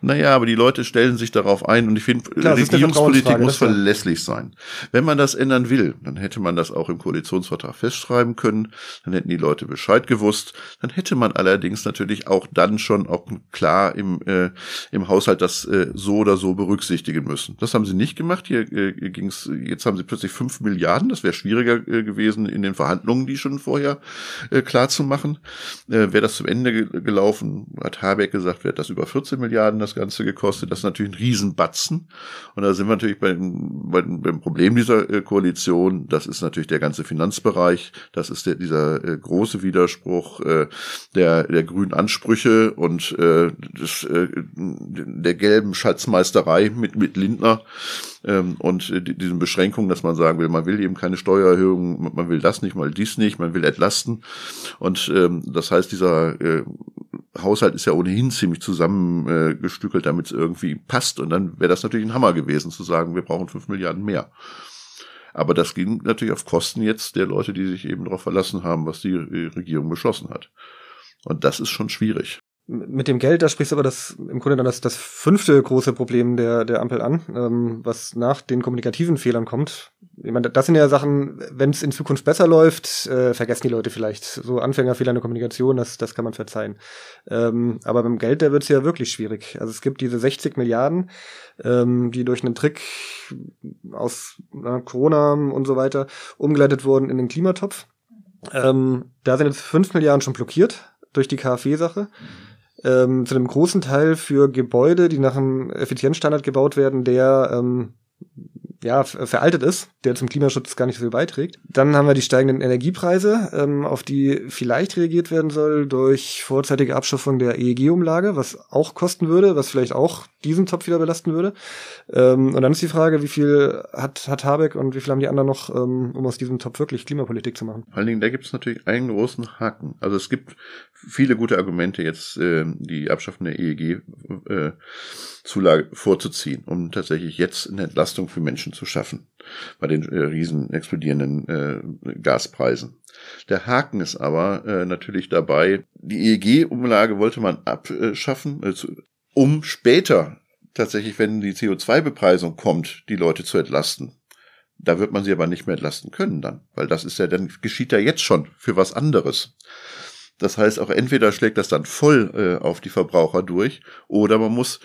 Naja, aber die Leute stellen sich darauf ein und ich finde, Regierungspolitik muss verlässlich sein. Wenn man das ändern will, dann hätte man das auch im Koalitionsvertrag festschreiben können, dann hätten die Leute Bescheid gewusst, dann hätte man allerdings natürlich auch dann schon auch klar im, äh, im Haushalt das äh, so oder so berücksichtigen müssen. Das haben sie nicht gemacht. Hier äh, ging's, jetzt haben sie plötzlich fünf Milliarden, das wäre schwieriger äh, gewesen in den Verhandlungen, die schon vorher äh, klar zu machen. Äh, wäre das zum Ende gelaufen, hat Habeck gesagt, wäre das über 14 Milliarden das Ganze gekostet. Das ist natürlich ein Riesenbatzen. Und da sind wir natürlich beim, beim, beim Problem dieser äh, Koalition. Das ist natürlich der ganze Finanzbereich. Das ist der, dieser äh, große Widerspruch äh, der, der grünen Ansprüche und des, der gelben Schatzmeisterei mit, mit Lindner ähm, und diesen Beschränkungen, dass man sagen will, man will eben keine Steuererhöhung, man will das nicht, mal dies nicht, man will entlasten. Und ähm, das heißt, dieser Haushalt ist ja ohnehin ziemlich zusammengestückelt, damit es irgendwie passt. Und dann wäre das natürlich ein Hammer gewesen, zu sagen, wir brauchen fünf Milliarden mehr. Aber das ging natürlich auf Kosten jetzt der Leute, die sich eben darauf verlassen haben, was die Regierung beschlossen hat. Und das ist schon schwierig mit dem Geld, da sprichst du aber das im Grunde dann das, das fünfte große Problem der, der Ampel an, ähm, was nach den kommunikativen Fehlern kommt. Ich meine, das sind ja Sachen, wenn es in Zukunft besser läuft, äh, vergessen die Leute vielleicht. So Anfängerfehler in der Kommunikation, das, das kann man verzeihen. Ähm, aber beim Geld, da wird es ja wirklich schwierig. Also es gibt diese 60 Milliarden, ähm, die durch einen Trick aus na, Corona und so weiter umgeleitet wurden in den Klimatopf. Ähm, da sind jetzt 5 Milliarden schon blockiert durch die KfW-Sache ähm, zu einem großen Teil für Gebäude, die nach einem Effizienzstandard gebaut werden, der ähm, ja, veraltet ist, der zum Klimaschutz gar nicht so viel beiträgt. Dann haben wir die steigenden Energiepreise, ähm, auf die vielleicht reagiert werden soll durch vorzeitige Abschaffung der EEG-Umlage, was auch kosten würde, was vielleicht auch diesen Topf wieder belasten würde. Ähm, und dann ist die Frage, wie viel hat, hat Habeck und wie viel haben die anderen noch, ähm, um aus diesem Topf wirklich Klimapolitik zu machen? Vor allen Dingen, da gibt es natürlich einen großen Haken. Also es gibt viele gute Argumente jetzt, äh, die Abschaffung der EEG äh, Zulage vorzuziehen, um tatsächlich jetzt eine Entlastung für Menschen zu schaffen bei den äh, riesen explodierenden äh, Gaspreisen. Der Haken ist aber äh, natürlich dabei, die EEG-Umlage wollte man abschaffen, äh, um später tatsächlich, wenn die CO2-Bepreisung kommt, die Leute zu entlasten. Da wird man sie aber nicht mehr entlasten können dann, weil das ist ja dann geschieht ja jetzt schon für was anderes. Das heißt, auch entweder schlägt das dann voll äh, auf die Verbraucher durch oder man muss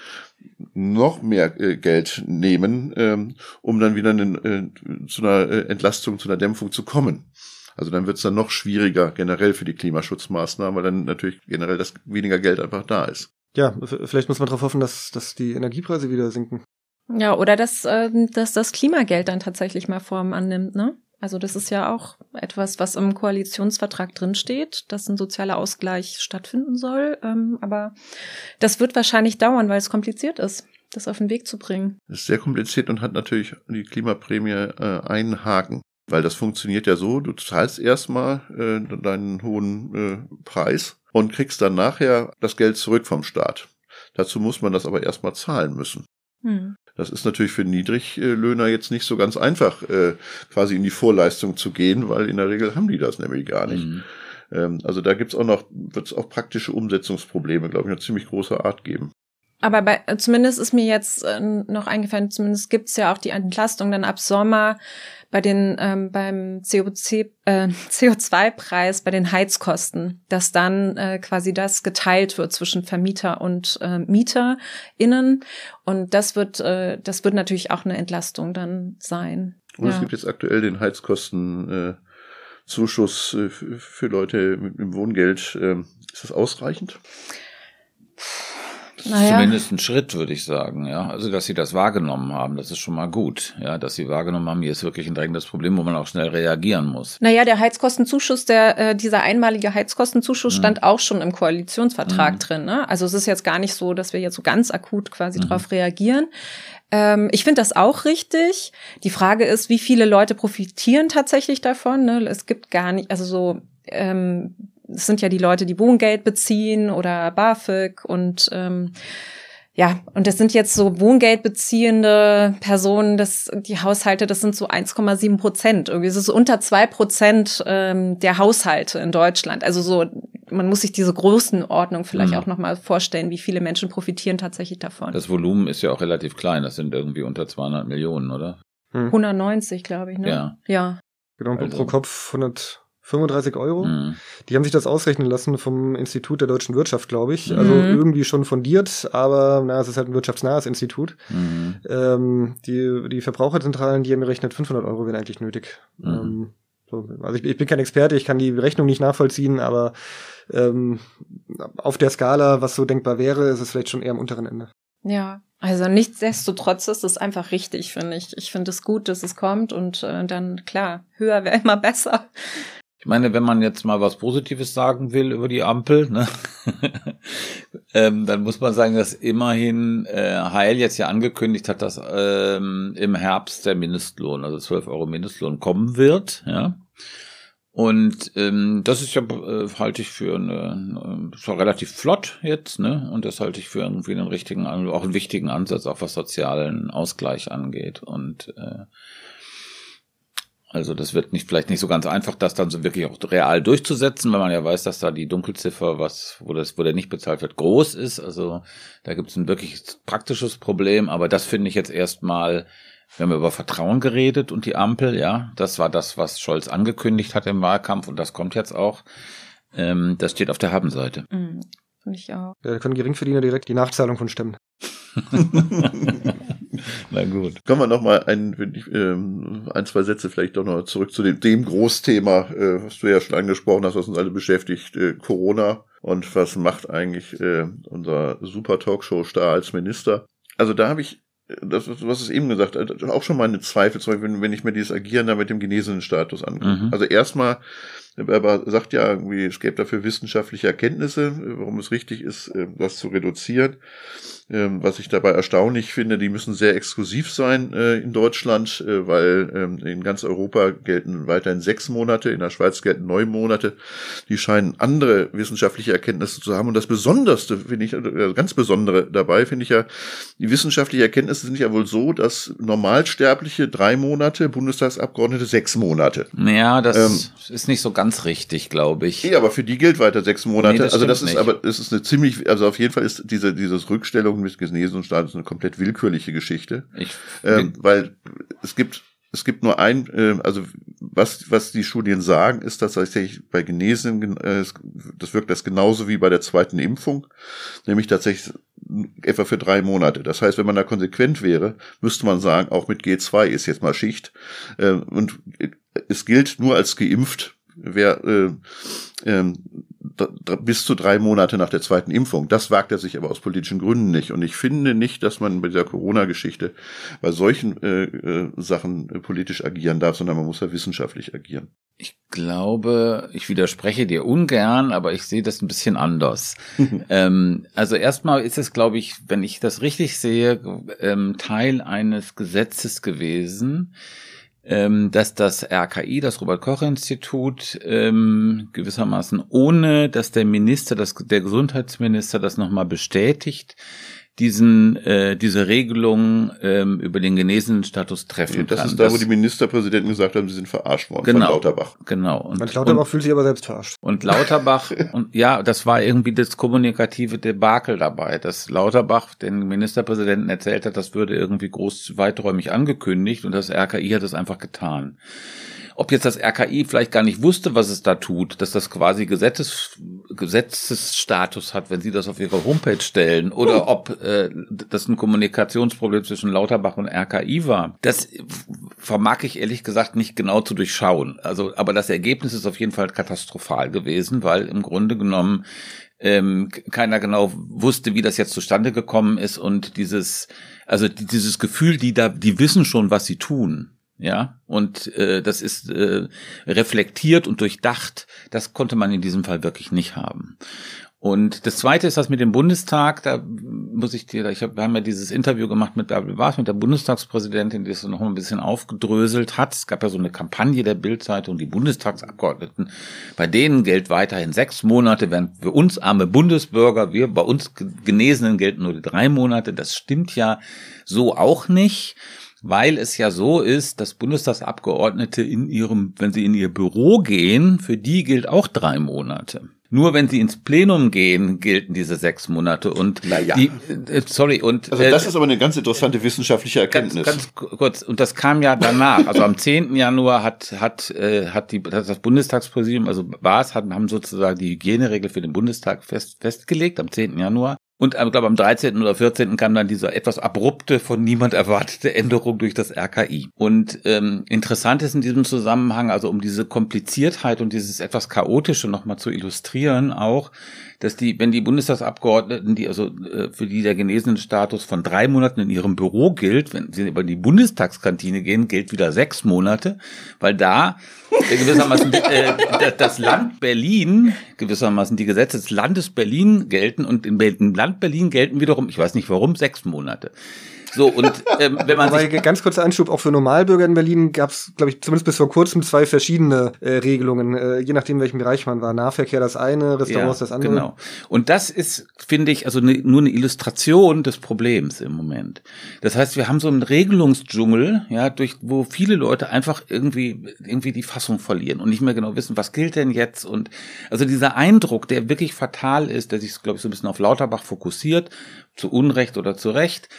noch mehr äh, Geld nehmen, ähm, um dann wieder eine, äh, zu einer äh, Entlastung, zu einer Dämpfung zu kommen. Also dann wird es dann noch schwieriger generell für die Klimaschutzmaßnahmen, weil dann natürlich generell das weniger Geld einfach da ist. Ja, vielleicht muss man darauf hoffen, dass, dass die Energiepreise wieder sinken. Ja, oder dass, äh, dass das Klimageld dann tatsächlich mal Form annimmt, ne? Also das ist ja auch etwas, was im Koalitionsvertrag drinsteht, dass ein sozialer Ausgleich stattfinden soll. Ähm, aber das wird wahrscheinlich dauern, weil es kompliziert ist, das auf den Weg zu bringen. Das ist sehr kompliziert und hat natürlich die Klimaprämie äh, einen Haken. Weil das funktioniert ja so, du zahlst erstmal äh, deinen hohen äh, Preis und kriegst dann nachher das Geld zurück vom Staat. Dazu muss man das aber erstmal zahlen müssen. Hm. Das ist natürlich für Niedriglöhner jetzt nicht so ganz einfach, äh, quasi in die Vorleistung zu gehen, weil in der Regel haben die das nämlich gar nicht. Mhm. Ähm, also da gibt's auch noch, wird es auch praktische Umsetzungsprobleme, glaube ich, eine ziemlich große Art geben. Aber bei, zumindest ist mir jetzt äh, noch eingefallen, zumindest gibt's ja auch die Entlastung dann ab Sommer bei den ähm, beim CO2, äh, CO2-Preis, bei den Heizkosten, dass dann äh, quasi das geteilt wird zwischen Vermieter und äh, MieterInnen. Und das wird, äh, das wird natürlich auch eine Entlastung dann sein. Und ja. es gibt jetzt aktuell den Heizkosten. Äh Zuschuss äh, für Leute mit dem Wohngeld. Ähm, ist das ausreichend? Das naja. ist zumindest ein Schritt, würde ich sagen. Ja, also dass sie das wahrgenommen haben, das ist schon mal gut. Ja, dass sie wahrgenommen haben, hier ist wirklich ein drängendes Problem, wo man auch schnell reagieren muss. Naja, der Heizkostenzuschuss, der äh, dieser einmalige Heizkostenzuschuss mhm. stand auch schon im Koalitionsvertrag mhm. drin. Ne? Also es ist jetzt gar nicht so, dass wir jetzt so ganz akut quasi mhm. darauf reagieren. Ähm, ich finde das auch richtig. Die Frage ist, wie viele Leute profitieren tatsächlich davon? Ne? Es gibt gar nicht, also so ähm, es sind ja die Leute, die Wohngeld beziehen oder BAföG und ähm, ja, und das sind jetzt so Wohngeldbeziehende Personen, das, die Haushalte, das sind so 1,7 Prozent. Irgendwie ist es unter zwei Prozent ähm, der Haushalte in Deutschland. Also so man muss sich diese Größenordnung vielleicht Mhm. auch nochmal vorstellen, wie viele Menschen profitieren tatsächlich davon. Das Volumen ist ja auch relativ klein. Das sind irgendwie unter 200 Millionen, oder? 190, glaube ich, ne? Ja. Ja. Genau, Also- pro Kopf 135 Euro. Mhm. Die haben sich das ausrechnen lassen vom Institut der deutschen Wirtschaft, glaube ich. Also Mhm. irgendwie schon fundiert, aber na, es ist halt ein wirtschaftsnahes Institut. Mhm. Ähm, die, die Verbraucherzentralen, die haben gerechnet, 500 Euro wären eigentlich nötig. Mhm. Ähm, so, also ich, ich bin kein Experte, ich kann die Rechnung nicht nachvollziehen, aber ähm, auf der Skala, was so denkbar wäre, ist es vielleicht schon eher am unteren Ende. Ja, also nichtsdestotrotz ist es einfach richtig, finde ich. Ich finde es gut, dass es kommt und äh, dann, klar, höher wäre immer besser. Ich meine, wenn man jetzt mal was Positives sagen will über die Ampel, ne, ähm, dann muss man sagen, dass immerhin äh, Heil jetzt ja angekündigt hat, dass ähm, im Herbst der Mindestlohn, also 12 Euro Mindestlohn kommen wird, ja. Und ähm, das ist ja, äh, halte ich für eine, äh, schon relativ flott jetzt, ne? Und das halte ich für irgendwie einen richtigen, auch einen wichtigen Ansatz, auch was sozialen Ausgleich angeht. Und äh, also das wird nicht vielleicht nicht so ganz einfach, das dann so wirklich auch real durchzusetzen, weil man ja weiß, dass da die Dunkelziffer, was wo das wo der nicht bezahlt wird, groß ist. Also da gibt es ein wirklich praktisches Problem, aber das finde ich jetzt erstmal, wir haben über Vertrauen geredet und die Ampel, ja, das war das, was Scholz angekündigt hat im Wahlkampf und das kommt jetzt auch. Ähm, das steht auf der Habenseite. Mhm, finde ich auch. Ja, da können Geringverdiener direkt die Nachzahlung von stemmen. Na gut. Kommen wir noch mal ein, wenn ich, ähm, ein, zwei Sätze vielleicht doch noch zurück zu dem, dem Großthema, äh, was du ja schon angesprochen hast, was uns alle beschäftigt, äh, Corona und was macht eigentlich äh, unser super Talkshow-Star als Minister. Also da habe ich, äh, das, was es eben gesagt hat, auch schon meine Zweifel, zum Beispiel, wenn, wenn ich mir dieses Agieren da mit dem genesenen Status angucke. Mhm. Also erstmal, aber sagt ja irgendwie, es gäbe dafür wissenschaftliche Erkenntnisse, warum es richtig ist, äh, das zu reduzieren. Ähm, was ich dabei erstaunlich finde, die müssen sehr exklusiv sein äh, in Deutschland, äh, weil ähm, in ganz Europa gelten weiterhin sechs Monate, in der Schweiz gelten neun Monate. Die scheinen andere wissenschaftliche Erkenntnisse zu haben. Und das Besonderste, finde ich, äh, ganz Besondere dabei, finde ich ja, die wissenschaftlichen Erkenntnisse sind ja wohl so, dass Normalsterbliche drei Monate, Bundestagsabgeordnete sechs Monate. Ja, das Ähm, ist nicht so ganz richtig, glaube ich. Ja, aber für die gilt weiter sechs Monate. Nee, das also das ist nicht. aber das ist eine ziemlich, also auf jeden Fall ist diese dieses Rückstellung mit genesenen Status eine komplett willkürliche Geschichte, Ich ähm, weil es gibt es gibt nur ein, äh, also was was die Studien sagen, ist, dass tatsächlich bei Genesenen äh, das wirkt das genauso wie bei der zweiten Impfung, nämlich tatsächlich etwa für drei Monate. Das heißt, wenn man da konsequent wäre, müsste man sagen, auch mit G2 ist jetzt mal Schicht. Äh, und es gilt nur als geimpft, wer äh, ähm, bis zu drei Monate nach der zweiten Impfung. Das wagt er sich aber aus politischen Gründen nicht. Und ich finde nicht, dass man bei dieser Corona-Geschichte bei solchen äh, äh, Sachen äh, politisch agieren darf, sondern man muss ja wissenschaftlich agieren. Ich glaube, ich widerspreche dir ungern, aber ich sehe das ein bisschen anders. ähm, also erstmal ist es, glaube ich, wenn ich das richtig sehe, ähm, Teil eines Gesetzes gewesen, ähm, dass das RKI, das Robert-Koch-Institut, ähm, gewissermaßen ohne, dass der Minister, das, der Gesundheitsminister das nochmal bestätigt, diesen, äh, diese Regelung ähm, über den genesenen Status treffen Das kann. ist da, wo die Ministerpräsidenten gesagt haben, sie sind verarscht worden genau, von Lauterbach. Genau. Und, Mein Lauterbach fühlt sich aber selbst verarscht. und Lauterbach, und ja, das war irgendwie das kommunikative Debakel dabei, dass Lauterbach den Ministerpräsidenten erzählt hat, das würde irgendwie groß weiträumig angekündigt und das RKI hat es einfach getan. Ob jetzt das RKI vielleicht gar nicht wusste, was es da tut, dass das quasi Gesetzes, Gesetzesstatus hat, wenn sie das auf ihre Homepage stellen, oder ob äh, das ein Kommunikationsproblem zwischen Lauterbach und RKI war, das vermag ich ehrlich gesagt nicht genau zu durchschauen. Also, aber das Ergebnis ist auf jeden Fall katastrophal gewesen, weil im Grunde genommen ähm, keiner genau wusste, wie das jetzt zustande gekommen ist und dieses, also die- dieses Gefühl, die da, die wissen schon, was sie tun. Ja, und äh, das ist äh, reflektiert und durchdacht. Das konnte man in diesem Fall wirklich nicht haben. Und das Zweite ist das mit dem Bundestag. Da muss ich dir, ich hab, wir haben ja dieses Interview gemacht mit, da war es mit der Bundestagspräsidentin, die es noch ein bisschen aufgedröselt hat. Es gab ja so eine Kampagne der Bildzeitung, die Bundestagsabgeordneten, bei denen gilt weiterhin sechs Monate, während für uns arme Bundesbürger, wir bei uns Genesenen gelten nur die drei Monate. Das stimmt ja so auch nicht weil es ja so ist, dass Bundestagsabgeordnete in ihrem, wenn sie in ihr Büro gehen, für die gilt auch drei Monate. nur wenn sie ins Plenum gehen, gelten diese sechs Monate. Und naja. die, äh, sorry, und also das äh, ist aber eine ganz interessante wissenschaftliche Erkenntnis. Ganz, ganz kurz, und das kam ja danach. Also am 10. Januar hat, hat, äh, hat die, das Bundestagspräsidium, also BAS, haben sozusagen die Hygieneregel für den Bundestag fest, festgelegt am 10. Januar. Und ich glaube, am 13. oder 14. kam dann diese etwas abrupte, von niemand erwartete Änderung durch das RKI. Und ähm, interessant ist in diesem Zusammenhang, also um diese Kompliziertheit und dieses etwas Chaotische nochmal zu illustrieren, auch, dass die, wenn die Bundestagsabgeordneten, die also äh, für die der genesenen Status von drei Monaten in ihrem Büro gilt, wenn sie über die Bundestagskantine gehen, gilt wieder sechs Monate, weil da äh, gewissermaßen äh, das Land Berlin, gewissermaßen die Gesetze des Landes Berlin gelten und im Land Berlin gelten wiederum, ich weiß nicht warum, sechs Monate. So, und ähm, wenn man Aber sich ganz kurzer Einschub, auch für Normalbürger in Berlin gab es, glaube ich, zumindest bis vor kurzem zwei verschiedene äh, Regelungen, äh, je nachdem, welchem Bereich man war. Nahverkehr das eine, Restaurants ja, das andere. Genau. Und das ist, finde ich, also ne, nur eine Illustration des Problems im Moment. Das heißt, wir haben so einen Regelungsdschungel, ja, durch wo viele Leute einfach irgendwie irgendwie die Fassung verlieren und nicht mehr genau wissen, was gilt denn jetzt und also dieser Eindruck, der wirklich fatal ist, der sich, glaube ich, so ein bisschen auf Lauterbach fokussiert, zu Unrecht oder zu Recht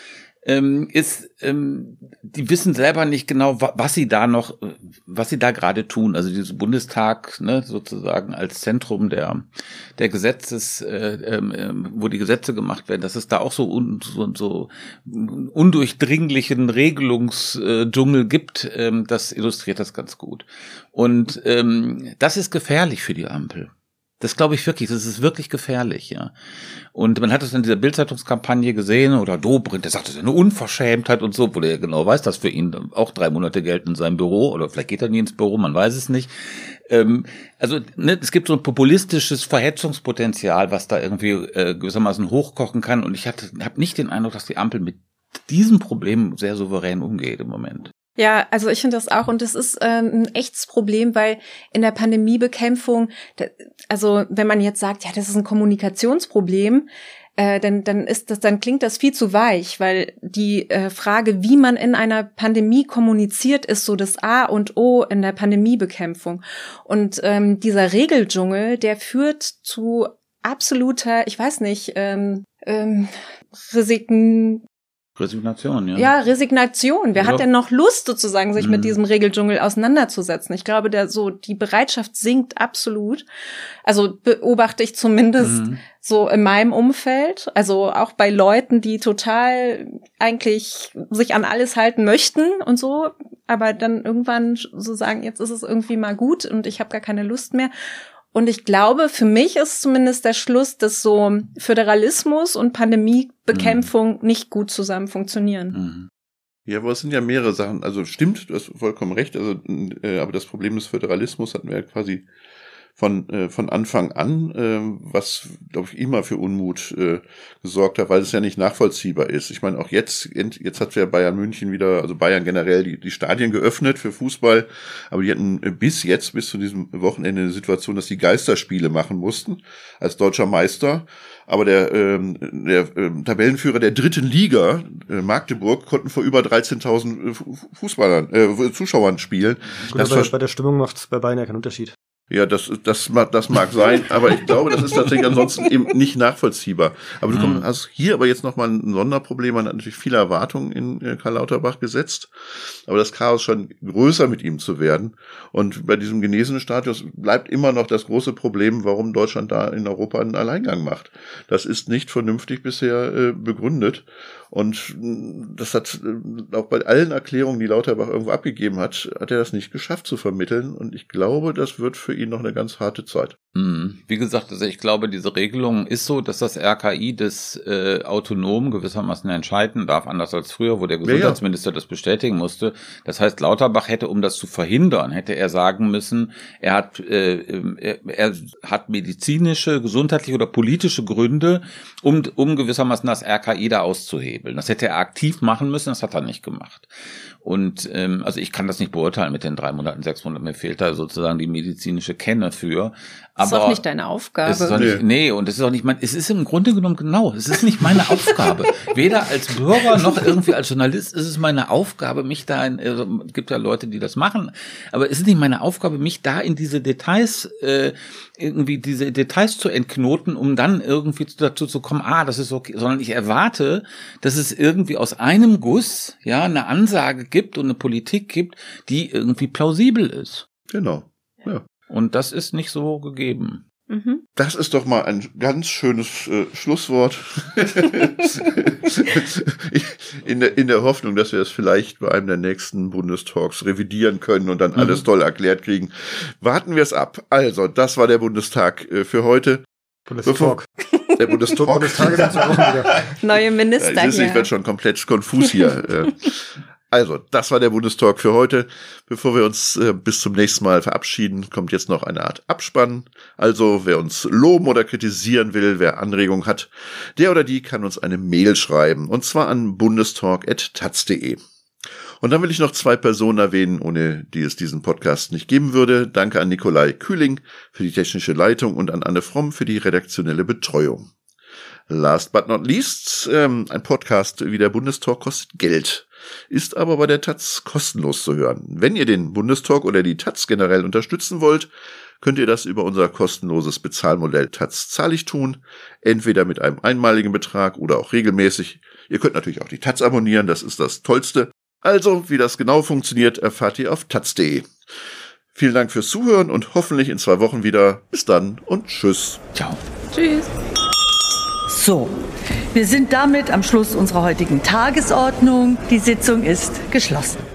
ähm, ist, ähm, die wissen selber nicht genau, was sie da noch, was sie da gerade tun. Also dieses Bundestag, ne, sozusagen als Zentrum der der Gesetzes, äh, äh, wo die Gesetze gemacht werden, dass es da auch so un, so, so undurchdringlichen Regelungsdschungel gibt, ähm, das illustriert das ganz gut. Und ähm, das ist gefährlich für die Ampel. Das glaube ich wirklich, das ist wirklich gefährlich, ja. Und man hat es in dieser Bildzeitungskampagne gesehen, oder Dobrindt, der sagt, das ist eine Unverschämtheit und so, wo der genau weiß, dass für ihn auch drei Monate gelten in seinem Büro, oder vielleicht geht er nie ins Büro, man weiß es nicht. Ähm, also ne, es gibt so ein populistisches Verhetzungspotenzial, was da irgendwie äh, gewissermaßen hochkochen kann. Und ich habe nicht den Eindruck, dass die Ampel mit diesem Problem sehr souverän umgeht im Moment. Ja, also ich finde das auch und das ist ähm, ein echtes Problem, weil in der Pandemiebekämpfung, also wenn man jetzt sagt, ja, das ist ein Kommunikationsproblem, äh, dann, dann ist das, dann klingt das viel zu weich, weil die äh, Frage, wie man in einer Pandemie kommuniziert, ist so das A und O in der Pandemiebekämpfung. Und ähm, dieser Regeldschungel, der führt zu absoluter, ich weiß nicht, ähm, ähm, Risiken, Resignation, ja. Ja, Resignation. Wer ja. hat denn noch Lust, sozusagen, sich mhm. mit diesem Regeldschungel auseinanderzusetzen? Ich glaube, der so, die Bereitschaft sinkt absolut. Also beobachte ich zumindest mhm. so in meinem Umfeld. Also auch bei Leuten, die total eigentlich sich an alles halten möchten und so, aber dann irgendwann so sagen, jetzt ist es irgendwie mal gut und ich habe gar keine Lust mehr. Und ich glaube, für mich ist zumindest der Schluss, dass so Föderalismus und Pandemiebekämpfung mhm. nicht gut zusammen funktionieren. Mhm. Ja, aber es sind ja mehrere Sachen. Also stimmt, du hast vollkommen recht. Also, äh, aber das Problem des Föderalismus hatten wir ja quasi von, äh, von Anfang an, äh, was, glaube ich, immer für Unmut äh, gesorgt hat, weil es ja nicht nachvollziehbar ist. Ich meine, auch jetzt, jetzt hat ja Bayern München wieder, also Bayern generell, die, die Stadien geöffnet für Fußball, aber die hatten bis jetzt, bis zu diesem Wochenende eine Situation, dass die Geisterspiele machen mussten als deutscher Meister. Aber der, ähm, der ähm, Tabellenführer der dritten Liga, äh, Magdeburg, konnten vor über 13.000 Fußballern, äh, Zuschauern spielen. Gut, das aber bei der Stimmung macht es bei Bayern ja keinen Unterschied. Ja, das, das, das mag sein, aber ich glaube, das ist tatsächlich ansonsten eben nicht nachvollziehbar. Aber du mhm. hast hier aber jetzt nochmal ein Sonderproblem. Man hat natürlich viele Erwartungen in äh, Karl Lauterbach gesetzt, aber das Chaos schon größer mit ihm zu werden. Und bei diesem genesenen Status bleibt immer noch das große Problem, warum Deutschland da in Europa einen Alleingang macht. Das ist nicht vernünftig bisher äh, begründet. Und das hat äh, auch bei allen Erklärungen, die Lauterbach irgendwo abgegeben hat, hat er das nicht geschafft zu vermitteln. Und ich glaube, das wird für ihn noch eine ganz harte Zeit. Mhm. Wie gesagt, also ich glaube, diese Regelung ist so, dass das RKI das äh, autonom gewissermaßen entscheiden darf, anders als früher, wo der Gesundheitsminister ja, ja. das bestätigen musste. Das heißt, Lauterbach hätte, um das zu verhindern, hätte er sagen müssen, er hat, äh, er, er hat medizinische, gesundheitliche oder politische Gründe, um, um gewissermaßen das RKI da auszuhebeln. Das hätte er aktiv machen müssen, das hat er nicht gemacht. Und ähm, also ich kann das nicht beurteilen mit den drei Monaten, sechs Monaten. Mir fehlt da sozusagen die medizinische Kenne für. Aber das ist auch nicht deine Aufgabe. Es ist nicht, nee, und es ist auch nicht mein, es ist im Grunde genommen genau, es ist nicht meine Aufgabe. Weder als Bürger noch irgendwie als Journalist ist es meine Aufgabe, mich da in, also, gibt ja Leute, die das machen, aber es ist nicht meine Aufgabe, mich da in diese Details, äh, irgendwie diese Details zu entknoten, um dann irgendwie dazu zu kommen, ah, das ist okay, sondern ich erwarte, dass es irgendwie aus einem Guss, ja, eine Ansage gibt und eine Politik gibt, die irgendwie plausibel ist. Genau. Und das ist nicht so gegeben. Mhm. Das ist doch mal ein ganz schönes äh, Schlusswort. in, der, in der Hoffnung, dass wir es vielleicht bei einem der nächsten Bundestalks revidieren können und dann mhm. alles toll erklärt kriegen. Warten wir es ab. Also, das war der Bundestag äh, für heute. Bundestalk. Der Bundestag. Bundestag Neue Minister. Ja, ich werde schon komplett konfus hier. Also, das war der Bundestalk für heute. Bevor wir uns äh, bis zum nächsten Mal verabschieden, kommt jetzt noch eine Art Abspann. Also, wer uns loben oder kritisieren will, wer Anregungen hat, der oder die kann uns eine Mail schreiben. Und zwar an bundestalk.taz.de. Und dann will ich noch zwei Personen erwähnen, ohne die es diesen Podcast nicht geben würde. Danke an Nikolai Kühling für die technische Leitung und an Anne Fromm für die redaktionelle Betreuung. Last but not least, ähm, ein Podcast wie der Bundestalk kostet Geld ist aber bei der Taz kostenlos zu hören. Wenn ihr den Bundestalk oder die Taz generell unterstützen wollt, könnt ihr das über unser kostenloses Bezahlmodell Taz zahlig tun, entweder mit einem einmaligen Betrag oder auch regelmäßig. Ihr könnt natürlich auch die Taz abonnieren, das ist das Tollste. Also, wie das genau funktioniert, erfahrt ihr auf taz.de. Vielen Dank fürs Zuhören und hoffentlich in zwei Wochen wieder. Bis dann und tschüss. Ciao. Tschüss. So, wir sind damit am Schluss unserer heutigen Tagesordnung. Die Sitzung ist geschlossen.